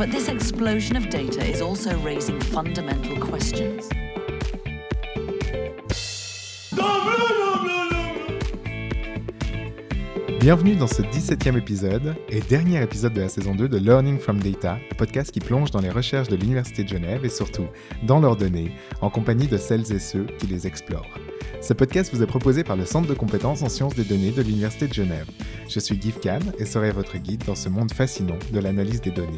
But this explosion of data is also raising fundamental questions. Bienvenue dans ce 17e épisode et dernier épisode de la saison 2 de Learning from Data, podcast qui plonge dans les recherches de l'Université de Genève et surtout dans leurs données, en compagnie de celles et ceux qui les explorent. Ce podcast vous est proposé par le Centre de compétences en sciences des données de l'Université de Genève. Je suis Guy Kahn et serai votre guide dans ce monde fascinant de l'analyse des données.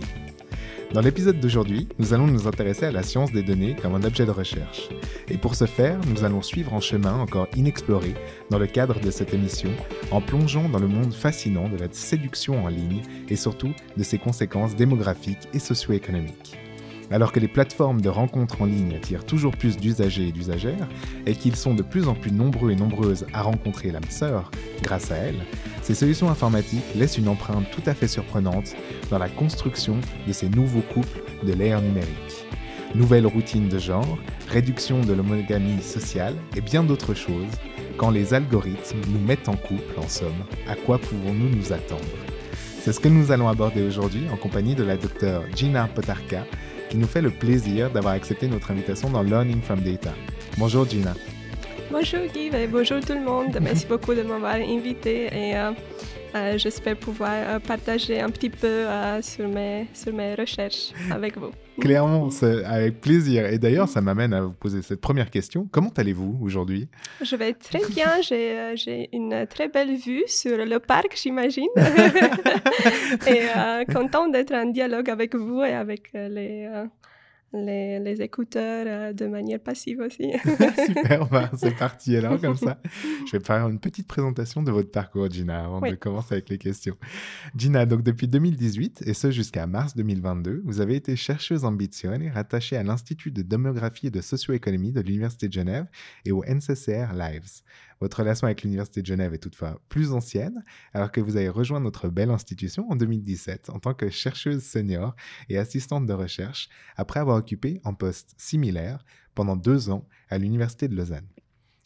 Dans l'épisode d'aujourd'hui, nous allons nous intéresser à la science des données comme un objet de recherche. Et pour ce faire, nous allons suivre un chemin encore inexploré dans le cadre de cette émission, en plongeant dans le monde fascinant de la séduction en ligne et surtout de ses conséquences démographiques et socio-économiques. Alors que les plateformes de rencontres en ligne attirent toujours plus d'usagers et d'usagères, et qu'ils sont de plus en plus nombreux et nombreuses à rencontrer l'âme sœur grâce à elles, ces solutions informatiques laissent une empreinte tout à fait surprenante dans la construction de ces nouveaux couples de l'ère numérique. Nouvelles routines de genre, réduction de l'homogamie sociale et bien d'autres choses, quand les algorithmes nous mettent en couple, en somme, à quoi pouvons-nous nous attendre? C'est ce que nous allons aborder aujourd'hui en compagnie de la docteure Gina Potarka, qui nous fait le plaisir d'avoir accepté notre invitation dans Learning from Data. Bonjour Gina. Bonjour Guy et bonjour tout le monde. Merci beaucoup de m'avoir invité et euh, euh, j'espère pouvoir euh, partager un petit peu euh, sur, mes, sur mes recherches avec vous. Clairement, c'est avec plaisir. Et d'ailleurs, ça m'amène à vous poser cette première question. Comment allez-vous aujourd'hui? Je vais très bien. J'ai une très belle vue sur le parc, j'imagine. et euh, content d'être en dialogue avec vous et avec les, les, les écouteurs euh, de manière passive aussi. Super, bah, c'est parti alors comme ça. Je vais faire une petite présentation de votre parcours, Gina, avant Oui. de commencer avec les questions. Gina, donc depuis 2018 et ce jusqu'à mars 2022, vous avez été chercheuse ambitionne rattachée à l'Institut de démographie et de socio-économie de l'Université de Genève et au NCCR Lives. Votre relation avec l'Université de Genève est toutefois plus ancienne, alors que vous avez rejoint notre belle institution en 2017 en tant que chercheuse senior et assistante de recherche, après avoir occupé un poste similaire pendant deux ans à l'Université de Lausanne.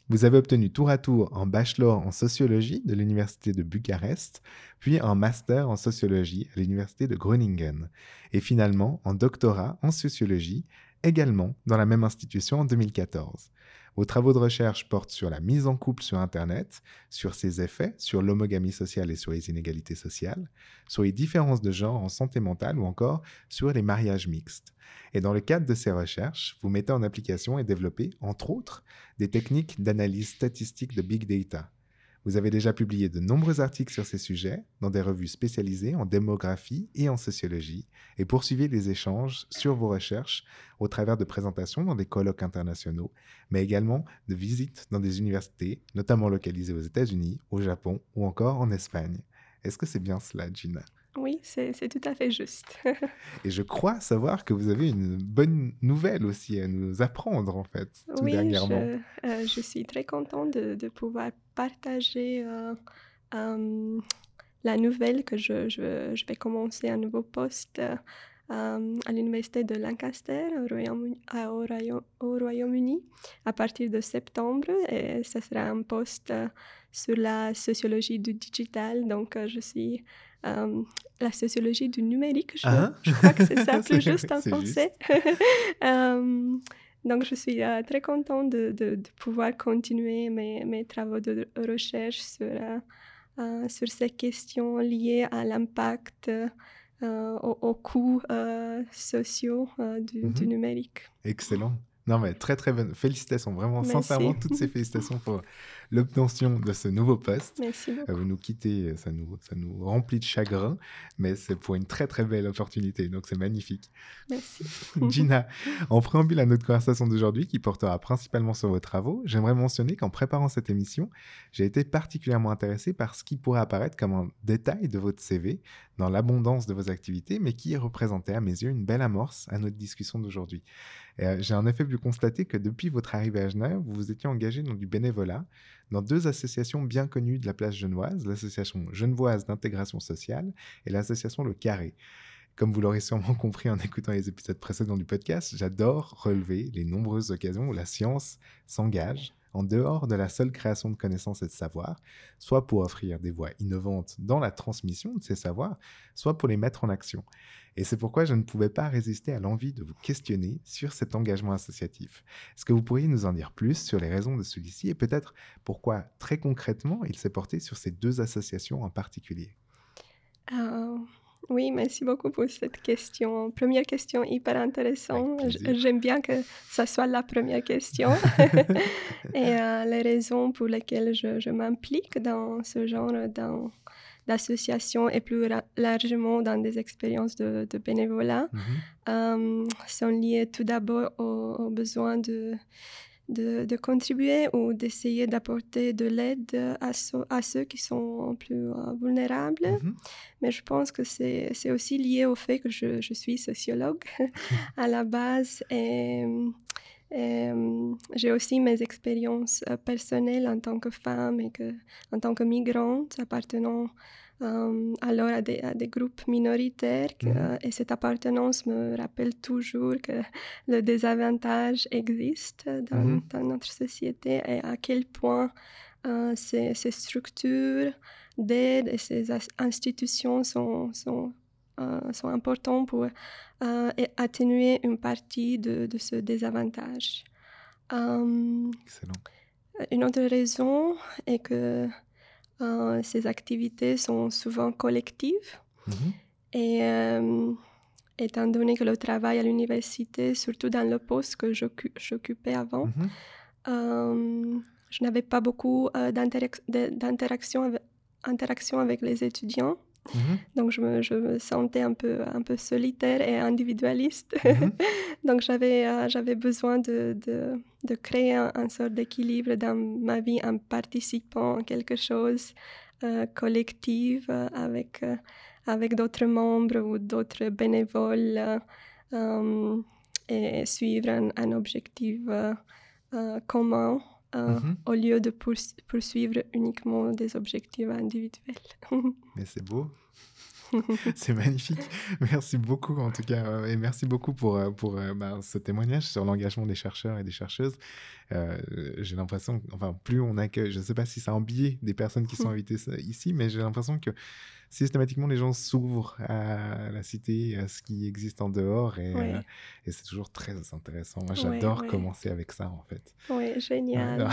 Vous avez obtenu tour à tour un bachelor en sociologie de l'Université de Bucarest, puis un master en sociologie à l'Université de Groningen, et finalement un doctorat en sociologie, également dans la même institution en 2014. Vos travaux de recherche portent sur la mise en couple sur Internet, sur ses effets, sur l'homogamie sociale et sur les inégalités sociales, sur les différences de genre en santé mentale ou encore sur les mariages mixtes. Et dans le cadre de ces recherches, vous mettez en application et développez, entre autres, des techniques d'analyse statistique de big data. Vous avez déjà publié de nombreux articles sur ces sujets dans des revues spécialisées en démographie et en sociologie et poursuivez les échanges sur vos recherches au travers de présentations dans des colloques internationaux, mais également de visites dans des universités, notamment localisées aux États-Unis, au Japon ou encore en Espagne. Est-ce que c'est bien cela, Gina? Oui, c'est tout à fait juste. Et je crois savoir que vous avez une bonne nouvelle aussi à nous apprendre, en fait, tout oui, dernièrement. je, euh, je suis très contente de, de pouvoir partager euh, la nouvelle que je, je, je vais commencer un nouveau poste à l'Université de Lancaster au Royaume- Royaume- Royaume-Uni à partir de septembre. Et ce sera un poste euh, sur la sociologie du digital. Donc, euh, je suis euh, la sociologie du numérique. Je, Ah. je crois que c'est ça plus juste en français. donc, je suis euh, très contente de, de- de pouvoir continuer mes, mes travaux de recherche sur, euh, euh, sur ces questions liées à l'impact, euh, aux, aux coûts sociaux du, du Mhm. numérique. Excellent. Non, mais très, très bonne. Félicitations, vraiment, Merci. sincèrement, toutes ces félicitations pour l'obtention de ce nouveau poste. Merci beaucoup. Euh, Vous nous quittez, ça nous, ça nous remplit de chagrin, mais c'est pour une très très belle opportunité, donc c'est magnifique. Merci. Gina, en préambule à notre conversation d'aujourd'hui qui portera principalement sur vos travaux, j'aimerais mentionner qu'en préparant cette émission, j'ai été particulièrement intéressé par ce qui pourrait apparaître comme un détail de votre CV dans l'abondance de vos activités, mais qui représentait à mes yeux une belle amorce à notre discussion d'aujourd'hui. Euh, j'ai en effet pu constater que depuis votre arrivée à Genève, vous vous étiez engagé dans du bénévolat dans deux associations bien connues de la place genevoise, l'association genevoise d'intégration sociale et l'association Le Carré. Comme vous l'aurez sûrement compris en écoutant les épisodes précédents du podcast, j'adore relever les nombreuses occasions où la science s'engage en dehors de la seule création de connaissances et de savoirs, soit pour offrir des voies innovantes dans la transmission de ces savoirs, soit pour les mettre en action. Et c'est pourquoi je ne pouvais pas résister à l'envie de vous questionner sur cet engagement associatif. Est-ce que vous pourriez nous en dire plus sur les raisons de celui-ci et peut-être pourquoi très concrètement il s'est porté sur ces deux associations en particulier? Euh, oui, merci beaucoup pour cette question. Première question hyper intéressante. J'aime bien que ça soit la première question. Et euh, les raisons pour lesquelles je, je m'implique dans ce genre dans- d'association et plus largement dans des expériences de, de bénévolat Mhm. euh, sont liées tout d'abord au, au besoin de, de, de contribuer ou d'essayer d'apporter de l'aide à, ceux- à ceux qui sont plus euh, vulnérables. Mhm. Mais je pense que c'est aussi lié au fait que je, je suis sociologue à la base et, et, euh, j'ai aussi mes expériences euh, personnelles en tant que femme et que, en tant que migrante appartenant euh, alors à des, à des groupes minoritaires. que- Mhm. et cette appartenance me rappelle toujours que le désavantage existe dans, Mhm. dans notre société et à quel point euh, ces, ces structures d'aide et ces institutions sont, sont, euh, sont importantes pour euh, atténuer une partie de, de ce désavantage. Euh, Excellent. une autre raison est que euh, ces activités sont souvent collectives Mhm. et euh, étant donné que le travail à l'université, surtout dans le poste que j'occu- j'occupais avant, Mhm. euh, je n'avais pas beaucoup d'interaction avec, interaction avec les étudiants. Mhm. Donc, je me, je me sentais un peu, un peu solitaire et individualiste. Mhm. Donc, j'avais euh, j'avais besoin de, de, de créer un, un sort d'équilibre dans ma vie en participant à quelque chose euh, collectif euh, avec, avec d'autres membres ou d'autres bénévoles et suivre un, un objectif euh, euh, commun euh, Mhm. au lieu de poursu- poursuivre uniquement des objectifs individuels. Mais c'est beau. c'est magnifique. Merci beaucoup en tout cas. euh, Et merci beaucoup pour, euh, pour euh, bah, ce témoignage sur l'engagement des chercheurs et des chercheuses. Euh, j'ai l'impression, enfin, plus on accueille, je ne sais pas si c'est un biais des personnes qui sont Mm. invitées ça- ici, mais j'ai l'impression que systématiquement les gens s'ouvrent à la cité, à ce qui existe en dehors, et, Ouais. euh, et c'est toujours très intéressant. Moi, j'adore ouais. commencer avec ça en fait. Oui, génial.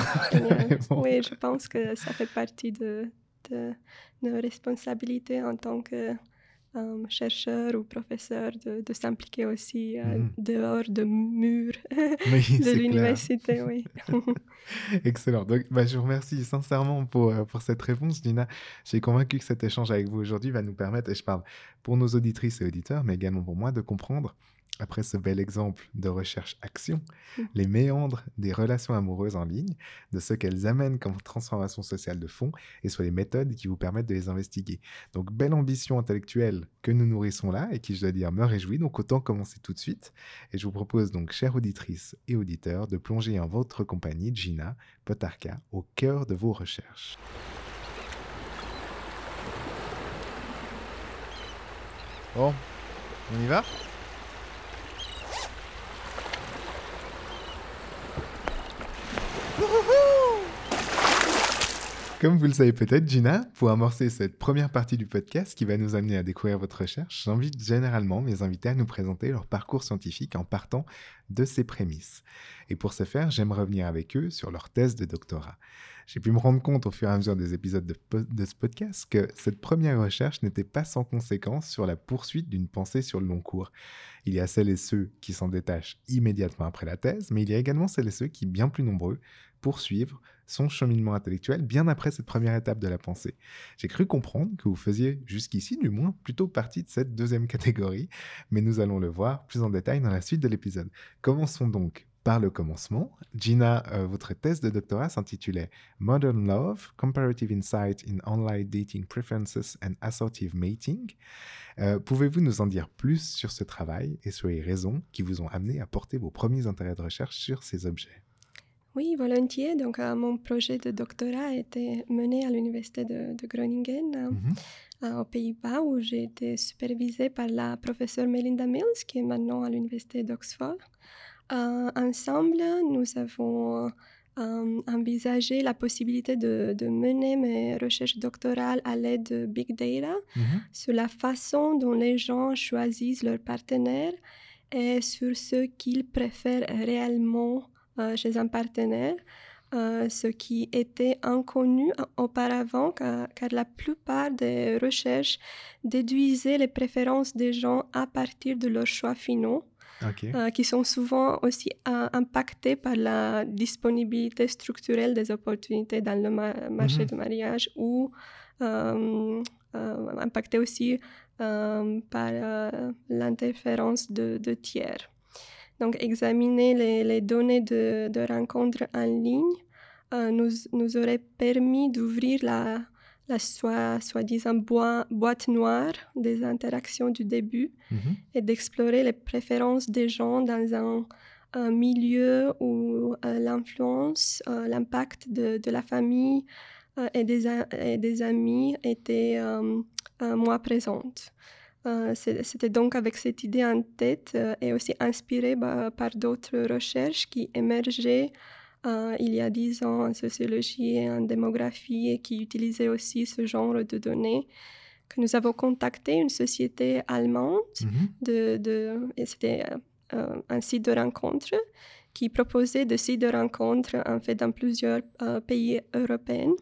Oui, je pense que ça fait partie de, de nos responsabilités en tant que euh, chercheur ou professeur de, de s'impliquer aussi euh, Mhm. dehors de murs Oui, de l'université. Oui. Excellent. Donc, bah, je vous remercie sincèrement pour, euh, pour cette réponse, Dina. J'ai convaincu que cet échange avec vous aujourd'hui va nous permettre, et je parle pour nos auditrices et auditeurs, mais également pour moi, de comprendre, après ce bel exemple de recherche-action, Mm. les méandres des relations amoureuses en ligne, de ce qu'elles amènent comme transformation sociale de fond, et sur les méthodes qui vous permettent de les investiguer. Donc, belle ambition intellectuelle que nous nourrissons là, et qui, je dois dire, me réjouit. Donc, autant commencer tout de suite. Et je vous propose donc, chères auditrices et auditeurs, de plonger en votre compagnie, Gina Potarka, au cœur de vos recherches. Bon, on y va? Comme vous le savez peut-être, Gina, pour amorcer cette première partie du podcast qui va nous amener à découvrir votre recherche, j'invite généralement mes invités à nous présenter leur parcours scientifique en partant de ces prémices. Et pour ce faire, j'aime revenir avec eux sur leur thèse de doctorat. J'ai pu me rendre compte au fur et à mesure des épisodes de, de ce podcast que cette première recherche n'était pas sans conséquence sur la poursuite d'une pensée sur le long cours. Il y a celles et ceux qui s'en détachent immédiatement après la thèse, mais il y a également celles et ceux qui, bien plus nombreux, poursuivre son cheminement intellectuel bien après cette première étape de la pensée. J'ai cru comprendre que vous faisiez jusqu'ici, du moins, plutôt partie de cette deuxième catégorie, mais nous allons le voir plus en détail dans la suite de l'épisode. Commençons donc par le commencement. Gina, euh, votre thèse de doctorat s'intitulait Modern Love, Comparative Insight in Online Dating Preferences and Assortive Mating. Euh, pouvez-vous nous en dire plus sur ce travail et sur les raisons qui vous ont amené à porter vos premiers intérêts de recherche sur ces objets? Oui, volontiers. Donc, euh, mon projet de doctorat a été mené à l'université de, Groningen, mhm. aux Pays-Bas, où j'ai été supervisée par la professeure Melinda Mills, qui est maintenant à l'université d'Oxford. Euh, ensemble, nous avons euh, envisagé la possibilité de, mener mes recherches doctorales à l'aide de Big Data mhm. sur la façon dont les gens choisissent leurs partenaires et sur ce qu'ils préfèrent réellement euh, chez un partenaire. ce qui était inconnu auparavant, car, car, la plupart des recherches déduisaient les préférences des gens à partir de leurs choix finaux. Euh, qui sont souvent aussi euh, impactés par la disponibilité structurelle des opportunités dans le marché mhm. du mariage ou euh, impactés aussi par l'interférence de, tiers. Donc, examiner les, les données de, de, rencontres en ligne nous, nous aurait permis d'ouvrir la, la soi-disant boîte noire des interactions du début mhm. et d'explorer les préférences des gens dans un, milieu où euh, l'influence, euh, l'impact de, la famille euh, et, des, et, des, amis était moins présente. C'était donc avec cette idée en tête et aussi inspiré bah, par d'autres recherches qui émergeaient euh, il y a dix ans en sociologie et en démographie et qui utilisait aussi ce genre de données, que nous avons contacté une société allemande, mhm. de, c'était euh, un site de rencontre qui proposait des sites de rencontre en fait dans plusieurs euh, pays européens.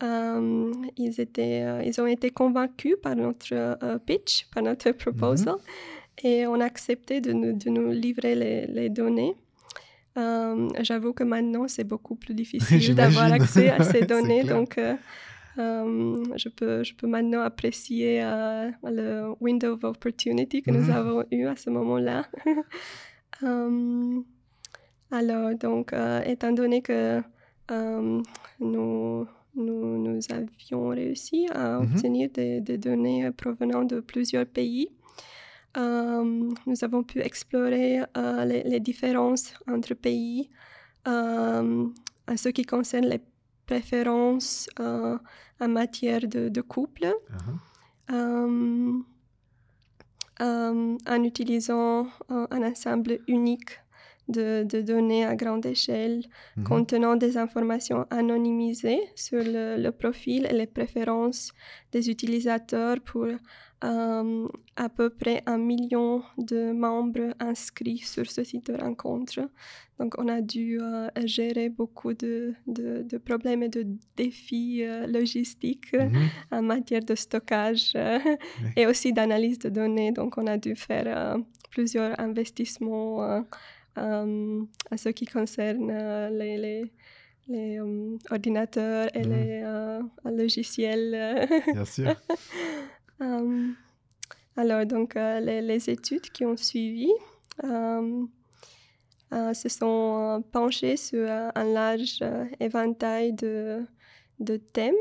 Mhm. ils, étaient, ils ont été convaincus par notre pitch, par notre proposal, mhm. et on a accepté de nous, de nous livrer les, les données. Euh, j'avoue que maintenant, c'est beaucoup plus difficile d'avoir accès à ces données. donc, euh, euh, je, peux, je peux maintenant apprécier le window of opportunity que nous mhm. avons eu à ce moment-là. alors, donc, étant donné que nous, nous, nous, avions réussi à mhm. obtenir des, des, données provenant de plusieurs pays, euh, nous avons pu explorer euh, les, différences entre pays euh, en ce qui concerne les préférences en matière de, couple. Uh-huh. en utilisant un ensemble unique de, données à grande échelle mm-hmm. contenant des informations anonymisées sur le, le, profil et les préférences des utilisateurs pour euh, à peu près un million de membres inscrits sur ce site de rencontre. Donc, on a dû euh, gérer beaucoup de, de, problèmes et de défis euh, logistiques mhm. en matière de stockage et aussi d'analyse de données. Donc, on a dû faire plusieurs investissements à ce qui concerne les, les les ordinateurs et mhm. les logiciels. Bien sûr. Euh, alors, donc, euh, les, études qui ont suivi euh, se sont penchées sur un large éventail de, de thèmes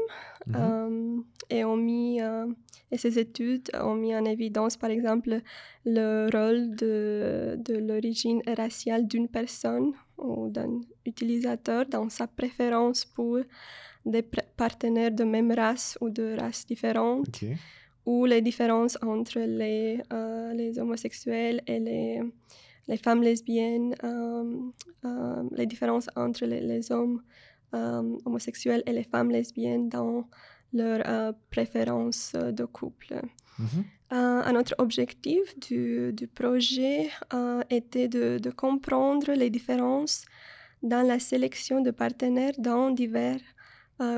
mhm. et ont mis et ces études ont mis en évidence, par exemple, le rôle de, de l'origine raciale d'une personne ou d'un utilisateur dans sa préférence pour des partenaires de même race ou de races différentes ou les différences entre les, euh, les homosexuels et les, les femmes lesbiennes, euh, euh, les différences entre les, hommes homosexuels et les femmes lesbiennes dans leurs préférences de couple. Mm-hmm. un autre objectif du, du projet était de, de, comprendre les différences dans la sélection de partenaires dans divers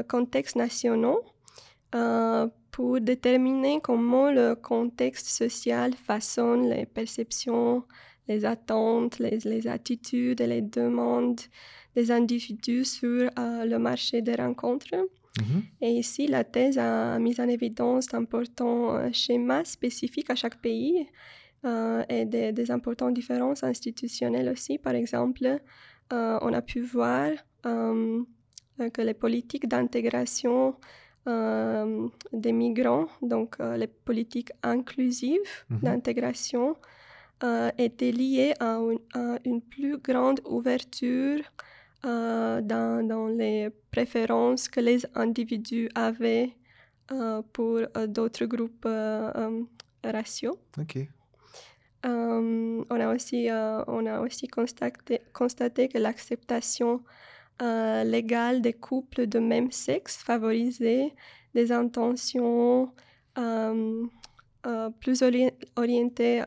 contextes nationaux pour déterminer comment le contexte social façonne les perceptions, les attentes, les, attitudes et les demandes des individus sur le marché des rencontres. Mhm. Et ici, la thèse a mis en évidence d'importants euh, schémas spécifiques à chaque pays euh, et des, importantes différences institutionnelles aussi. Par exemple, euh, on a pu voir que les politiques d'intégration des migrants, donc les politiques inclusives mhm. d'intégration, étaient liées à une, plus grande ouverture euh, dans, dans, les préférences que les individus avaient euh, pour euh, d'autres groupes raciaux. OK. on, a aussi, on a aussi constaté, constaté que l'acceptation légale des couples de même sexe favorisait des intentions plus orientées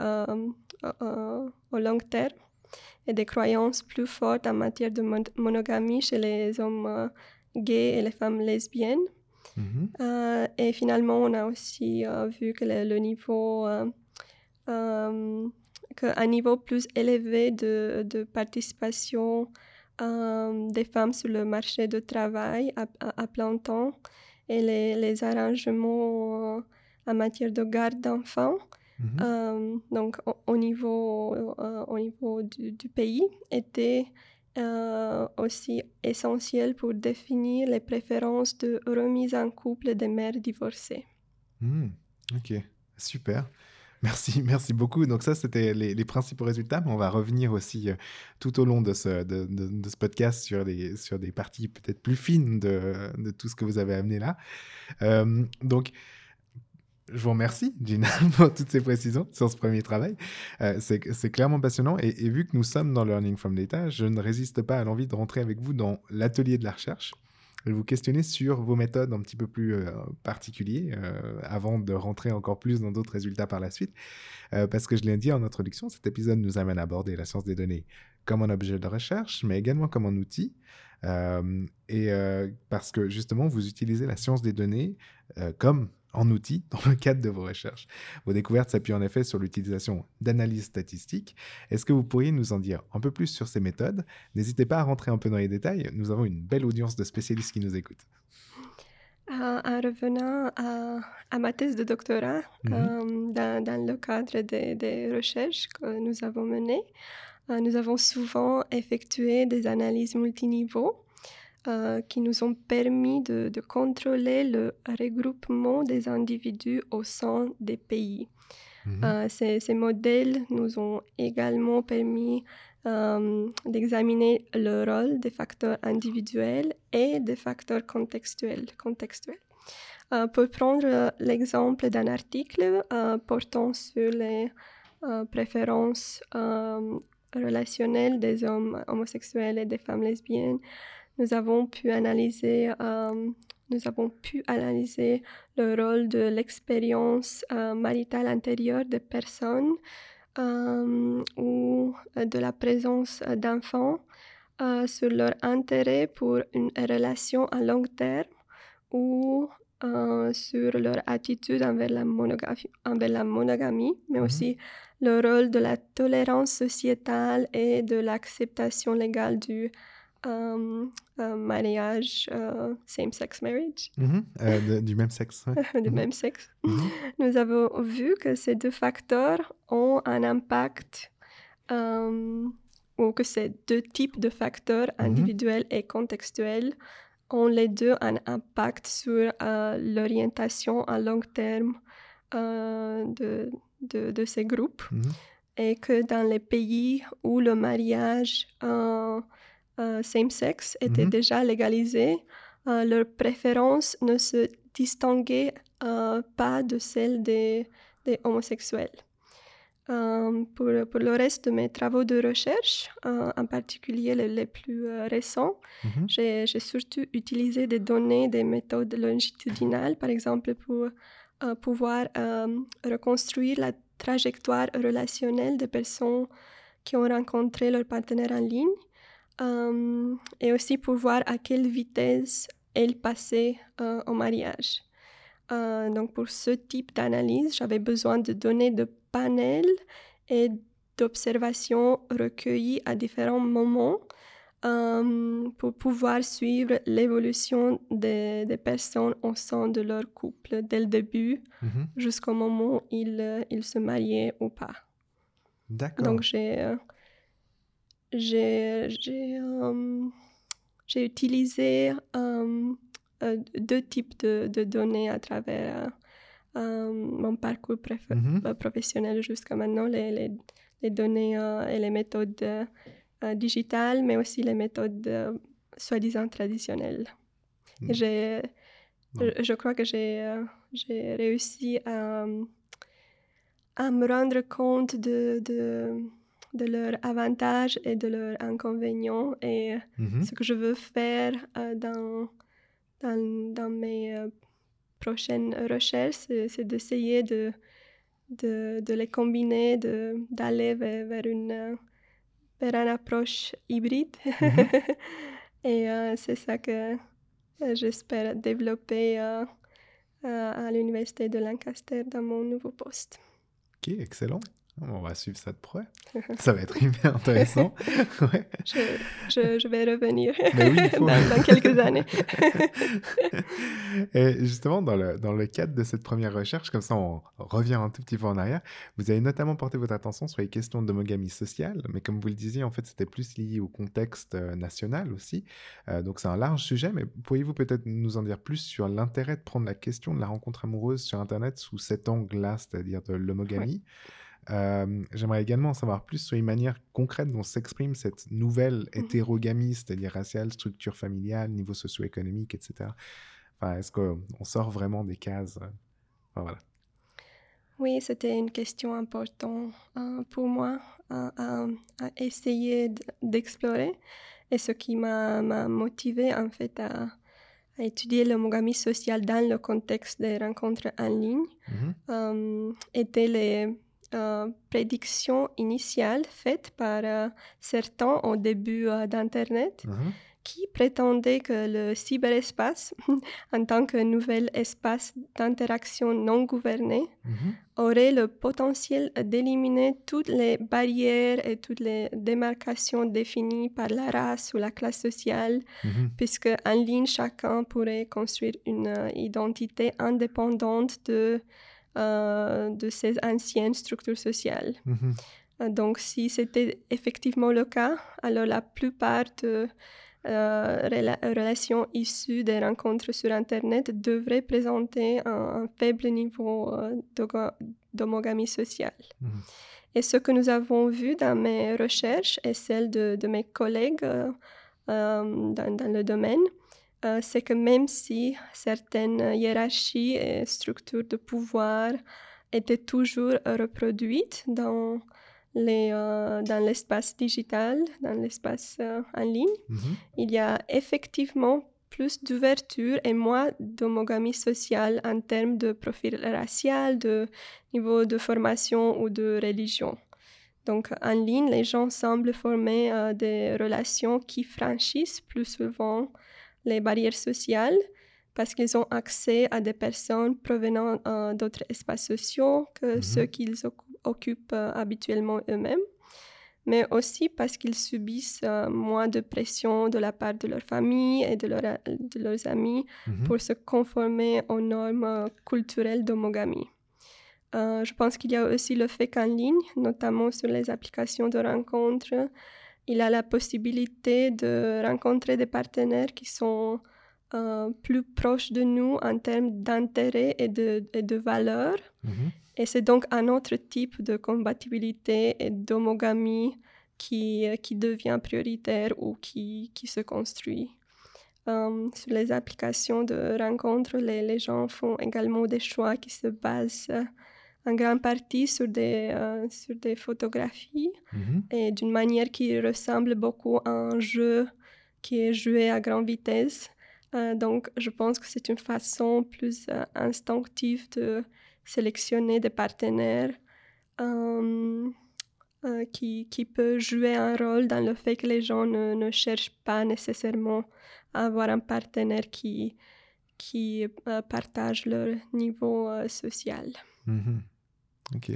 au long terme et des croyances plus fortes en matière de monogamie chez les hommes euh, gays et les femmes lesbiennes. Mm-hmm. Euh, et finalement, on a aussi euh, vu que le, niveau, qu'un niveau plus élevé de, de participation des femmes sur le marché du travail à, à, plein temps et les, les arrangements en matière de garde d'enfants Mhm. Euh, donc, au, niveau, euh, au niveau du, pays, était euh, aussi essentiel pour définir les préférences de remise en couple des mères divorcées. Hmm, ok, super. Merci, merci beaucoup. Donc ça, c'était les, principaux résultats, mais on va revenir aussi tout au long de ce, de, de, ce podcast sur des, sur des parties peut-être plus fines de, de, tout ce que vous avez amené là. donc, je vous remercie, Gina, pour toutes ces précisions sur ce premier travail. Euh, c'est clairement passionnant. Et, vu que nous sommes dans Learning from Data, je ne résiste pas à l'envie de rentrer avec vous dans l'atelier de la recherche et vous questionner sur vos méthodes un petit peu plus euh, particulières euh, avant de rentrer encore plus dans d'autres résultats par la suite. parce que je l'ai dit en introduction, cet épisode nous amène à aborder la science des données comme un objet de recherche, mais également comme un outil. et parce que justement, vous utilisez la science des données comme en outil dans le cadre de vos recherches. Vos découvertes s'appuient en effet sur l'utilisation d'analyses statistiques. Est-ce que vous pourriez nous en dire un peu plus sur ces méthodes? N'hésitez pas à rentrer un peu dans les détails. Nous avons une belle audience de spécialistes qui nous écoutent. Euh, en revenant à, ma thèse de doctorat, mhm. euh, dans, le cadre des, recherches que nous avons menées, euh, nous avons souvent effectué des analyses multiniveaux euh, qui nous ont permis de, contrôler le regroupement des individus au sein des pays. Mhm. Euh, ces, modèles nous ont également permis euh, d'examiner le rôle des facteurs individuels et des facteurs contextuels. contextuels. pour prendre l'exemple d'un article portant sur les préférences relationnelles des hommes homosexuels et des femmes lesbiennes, nous avons pu analyser, euh, nous avons pu analyser le rôle de l'expérience euh, maritale antérieure des personnes euh, ou de la présence d'enfants sur leur intérêt pour une relation à long terme ou sur leur attitude envers la monogamie, envers la monogamie mais mm-hmm. aussi le rôle de la tolérance sociétale et de l'acceptation légale du um, un mariage uh, same-sex marriage. Mm-hmm. Euh, du même sexe. du mm-hmm. même sexe. Mm-hmm. Nous avons vu que ces deux facteurs ont un impact, um, ou que ces deux types de facteurs, individuels et contextuels, ont les deux un impact sur uh, l'orientation à long terme uh, de, de, de, ces groupes. Et que dans les pays où le mariage euh, same-sex étaient mhm. déjà légalisées, euh, leurs préférences ne se distinguaient euh, pas de celles des, homosexuels. Pour, pour, le reste de mes travaux de recherche, en particulier les, plus récents, mhm. j'ai surtout utilisé des données des méthodes longitudinales, par exemple pour pouvoir reconstruire la trajectoire relationnelle des personnes qui ont rencontré leur partenaire en ligne euh, et aussi pour voir à quelle vitesse elle passait euh, au mariage. Euh, donc pour ce type d'analyse, j'avais besoin de données de panels et d'observations recueillies à différents moments pour pouvoir suivre l'évolution des, des, personnes au sein de leur couple dès le début Mhm. jusqu'au moment où ils, ils se mariaient ou pas. D'accord. Donc j'ai euh, j'ai j'ai euh, j'ai utilisé euh, euh, deux types de, de données à travers mon parcours Mhm. professionnel jusqu'à maintenant, les, les, les données et les méthodes digitales, mais aussi les méthodes soi-disant traditionnelles. Mm. J'ai, je, je crois que j'ai, euh, j'ai réussi à, à me rendre compte de, de, de leurs avantages et de leurs inconvénients et Mhm. ce que je veux faire euh, dans, dans, dans mes euh, prochaines recherches, c'est, d'essayer de, de, de les combiner, d'aller vers, vers une, euh, vers une approche hybride. Mhm. et euh, c'est ça que j'espère développer à l'Université de Lancaster dans mon nouveau poste. Ok, excellent. On va suivre ça de près. Ça va être hyper intéressant. ouais. Je, je, je vais revenir Mais oui, il faut. dans, dans quelques années. Et justement, dans le, dans le cadre de cette première recherche, comme ça on revient un tout petit peu en arrière, vous avez notamment porté votre attention sur les questions d'homogamie sociale, mais comme vous le disiez, en fait, c'était plus lié au contexte euh, national aussi. Euh, donc c'est un large sujet, mais pourriez-vous peut-être nous en dire plus sur l'intérêt de prendre la question de la rencontre amoureuse sur Internet sous cet angle-là, c'est-à-dire de l'homogamie? Euh, J'aimerais également en savoir plus sur les manières concrètes dont s'exprime cette nouvelle hétérogamie, c'est-à-dire raciale, structure familiale, niveau socio-économique, etc. Enfin, est-ce qu'on sort vraiment des cases euh, enfin, voilà. Oui, c'était une question importante euh, pour moi à, à- à essayer d'explorer et ce qui m'a motivé en fait à, à étudier l'homogamie sociale dans le contexte des rencontres en ligne Mhm. euh, étaient les euh, prédictions initiales faites par euh, certains au début euh, d'Internet Mhm. qui prétendaient que le cyberespace, en tant que nouvel espace d'interaction non gouverné, Mhm. aurait le potentiel d'éliminer toutes les barrières et toutes les démarcations définies par la race ou la classe sociale, Mhm. puisque en ligne, chacun pourrait construire une identité indépendante de, de ses anciennes structures sociales. Mhm. Euh, Donc, si c'était effectivement le cas, alors la plupart de euh, rela- relations issues des rencontres sur Internet devraient présenter un, un faible niveau euh, d'homogamie sociale. Mhm. Et ce que nous avons vu dans mes recherches et celles de, de mes collègues euh, euh, dans, dans le domaine, euh, c'est que même si certaines hiérarchies et structures de pouvoir étaient toujours reproduites dans les, euh, dans l'espace digital, dans l'espace euh, en ligne, Mhm. il y a effectivement plus d'ouverture et moins d'homogamie sociale en termes de profil racial, de niveau de formation ou de religion. Donc en ligne, les gens semblent former euh, des relations qui franchissent plus souvent les barrières sociales parce qu'ils ont accès à des personnes provenant euh, d'autres espaces sociaux que Mhm. ceux qu'ils oc- occupent euh, habituellement eux-mêmes mais aussi parce qu'ils subissent euh, moins de pression de la part de leur famille et de, leur- de leurs amis Mhm. pour se conformer aux normes culturelles d'homogamie. Je pense qu'il y a aussi le fait qu'en ligne, notamment sur les applications de rencontres, il a la possibilité de rencontrer des partenaires qui sont euh, plus proches de nous en termes d'intérêt et de, et de valeurs. Mhm. Et c'est donc un autre type de compatibilité et d'homogamie qui, euh, qui devient prioritaire ou qui, qui se construit. Euh, sur les applications de rencontres, les, les gens font également des choix qui se basent en grande partie sur des, euh, sur des photographies Mhm. et d'une manière qui ressemble beaucoup à un jeu qui est joué à grande vitesse. Euh, donc, je pense que c'est une façon plus euh, instinctive de sélectionner des partenaires qui, qui, peut jouer un rôle dans le fait que les gens ne, ne cherchent pas nécessairement à avoir un partenaire qui, qui partage leur niveau social. Mhm. Ok,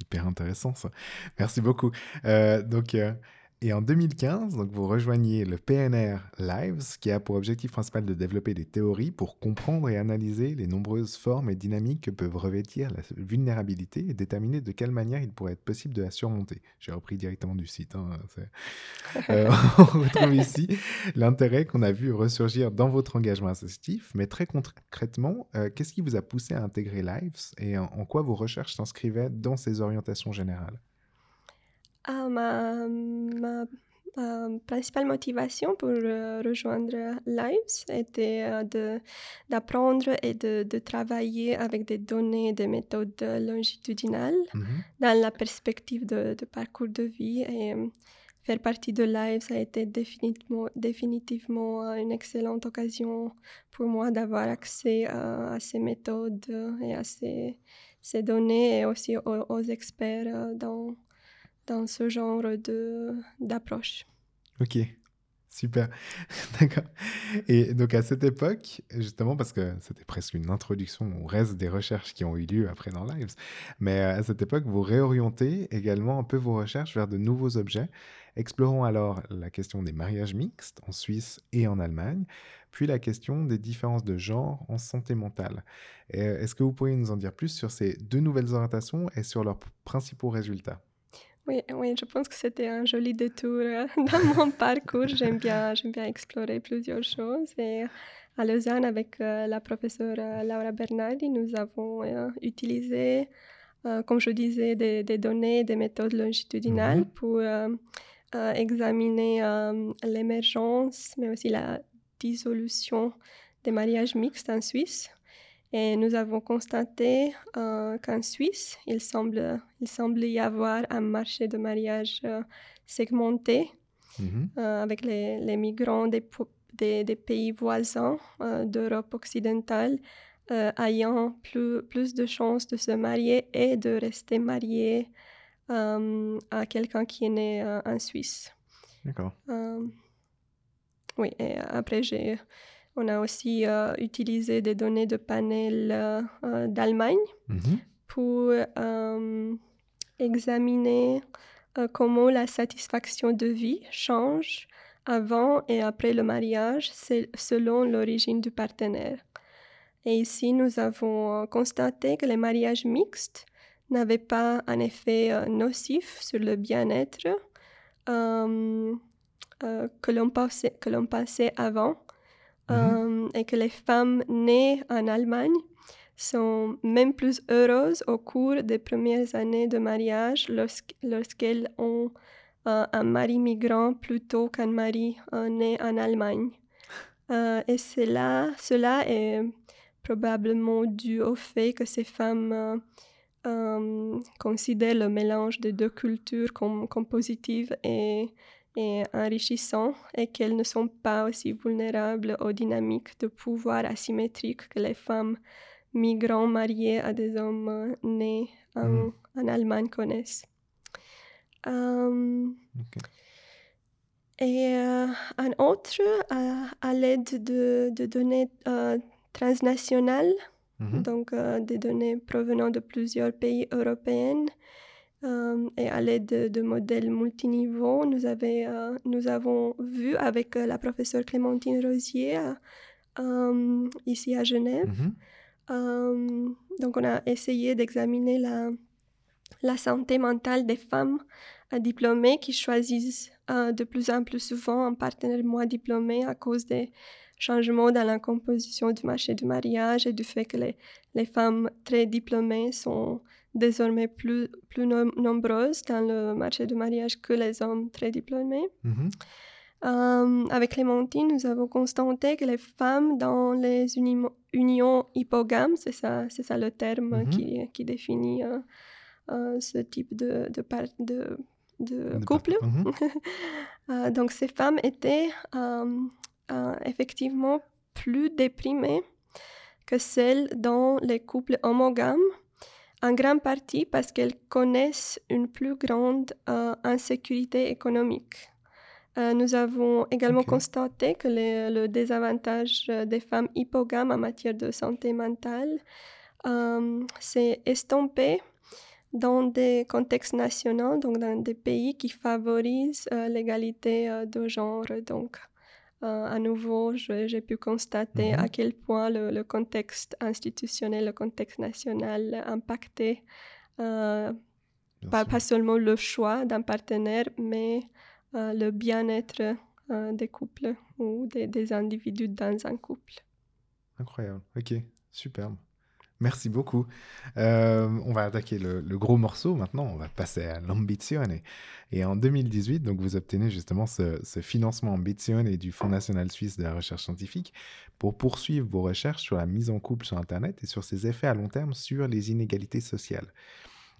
hyper intéressant ça. Merci beaucoup. Euh, donc, euh, et en 2015, donc, vous rejoignez le PNR Lives, qui a pour objectif principal de développer des théories pour comprendre et analyser les nombreuses formes et dynamiques que peuvent revêtir la vulnérabilité et déterminer de quelle manière il pourrait être possible de la surmonter. J'ai repris directement du site. Hein, euh, on retrouve ici l'intérêt qu'on a vu ressurgir dans votre engagement associatif, mais très concrètement, euh, qu'est-ce qui vous a poussé à intégrer Lives et en, en quoi vos recherches s'inscrivaient dans ces orientations générales? Ah, ma, ma, principale motivation pour euh, rejoindre Lives était euh, de, d'apprendre et de, de, travailler avec des données et des méthodes longitudinales mmh dans la perspective de, de, parcours de vie. Et euh, faire partie de Lives a été définitivement, définitivement une excellente occasion pour moi d'avoir accès à, ces méthodes et à ces, ces données et aussi aux, aux experts dans dans ce genre d'approche. Ok, super. D'accord. Et donc à cette époque, justement, parce que c'était presque une introduction au reste des recherches qui ont eu lieu après dans Lives, mais à cette époque, vous réorientez également un peu vos recherches vers de nouveaux objets. Explorons alors la question des mariages mixtes en Suisse et en Allemagne, puis la question des différences de genre en santé mentale. Est-ce que vous pourriez nous en dire plus sur ces deux nouvelles orientations et sur leurs principaux résultats? Oui, oui, je pense que c'était un joli détour euh, dans mon parcours. J'aime bien, j'aime bien explorer plusieurs choses. Et à Lausanne, avec euh, la professeure euh, Laura Bernardi, nous avons utilisé, comme je disais, des, des, données, des méthodes longitudinales mm-hmm. pour examiner l'émergence, mais aussi la dissolution des mariages mixtes en Suisse. Et nous avons constaté euh, qu'en Suisse, il semble, il semble y avoir un marché de mariage euh, segmenté mhm. euh, avec les, les migrants des, des, des, pays voisins d'Europe occidentale ayant plus, plus de chances de se marier et de rester mariés à quelqu'un qui est né en Suisse. D'accord. oui, et après, j'ai on a aussi euh, utilisé des données de panel euh, euh, d'Allemagne mhm. pour examiner comment la satisfaction de vie change avant et après le mariage selon l'origine du partenaire. Et ici, nous avons constaté que les mariages mixtes n'avaient pas un effet nocif sur le bien-être que l'on pensait avant Mhm. Euh, et que les femmes nées en Allemagne sont même plus heureuses au cours des premières années de mariage lorsqu'elles ont euh, un mari migrant plutôt qu'un mari euh, né en Allemagne. et cela, cela est probablement dû au fait que ces femmes considèrent le mélange des deux cultures comme, comme positive et et enrichissant et qu'elles ne sont pas aussi vulnérables aux dynamiques de pouvoir asymétriques que les femmes migrants mariées à des hommes euh, nés en, mm. en Allemagne connaissent. Um, Et euh, un autre, à, l'aide de, de, données euh, transnationales, mm-hmm. donc des données provenant de plusieurs pays européens, euh, et à l'aide de, modèles multiniveaux, nous, euh, nous avons vu avec euh, la professeure Clémentine Rosier ici à Genève. Mm-hmm. donc, on a essayé d'examiner la, la santé mentale des femmes diplômées qui choisissent de plus en plus souvent un partenaire moins diplômé à cause des changements dans la composition du marché du mariage et du fait que les, les femmes très diplômées sont désormais plus, plus nombreuses dans le marché du mariage que les hommes très diplômés. Mm-hmm. Euh, avec Clémentine, nous avons constaté que les femmes dans les unions hypogames, c'est ça, c'est ça le terme mm-hmm. qui, qui, définit euh, euh, ce type de, de, de, de couple. Mm-hmm. donc ces femmes étaient effectivement plus déprimées que celles dans les couples homogames en grande partie parce qu'elles connaissent une plus grande euh, insécurité économique. Euh, nous avons également constaté que les- le désavantage euh, des femmes hypogames en matière de santé mentale euh, s'est estompé dans des contextes nationaux, donc dans des pays qui favorisent l'égalité de genre. Donc, à nouveau, j'ai pu constater Mhm. à quel point le, le contexte institutionnel, le contexte national impactait euh, pas, seulement le choix d'un partenaire, mais euh, le bien-être euh, des couples ou des, des individus dans un couple. Incroyable. Ok, superbe. Merci beaucoup. Euh, on va attaquer le, gros morceau maintenant. On va passer à l'ambizione. Et en 2018, donc vous obtenez justement ce, ce financement ambizione du Fonds national suisse de la recherche scientifique pour poursuivre vos recherches sur la mise en couple sur Internet et sur ses effets à long terme sur les inégalités sociales.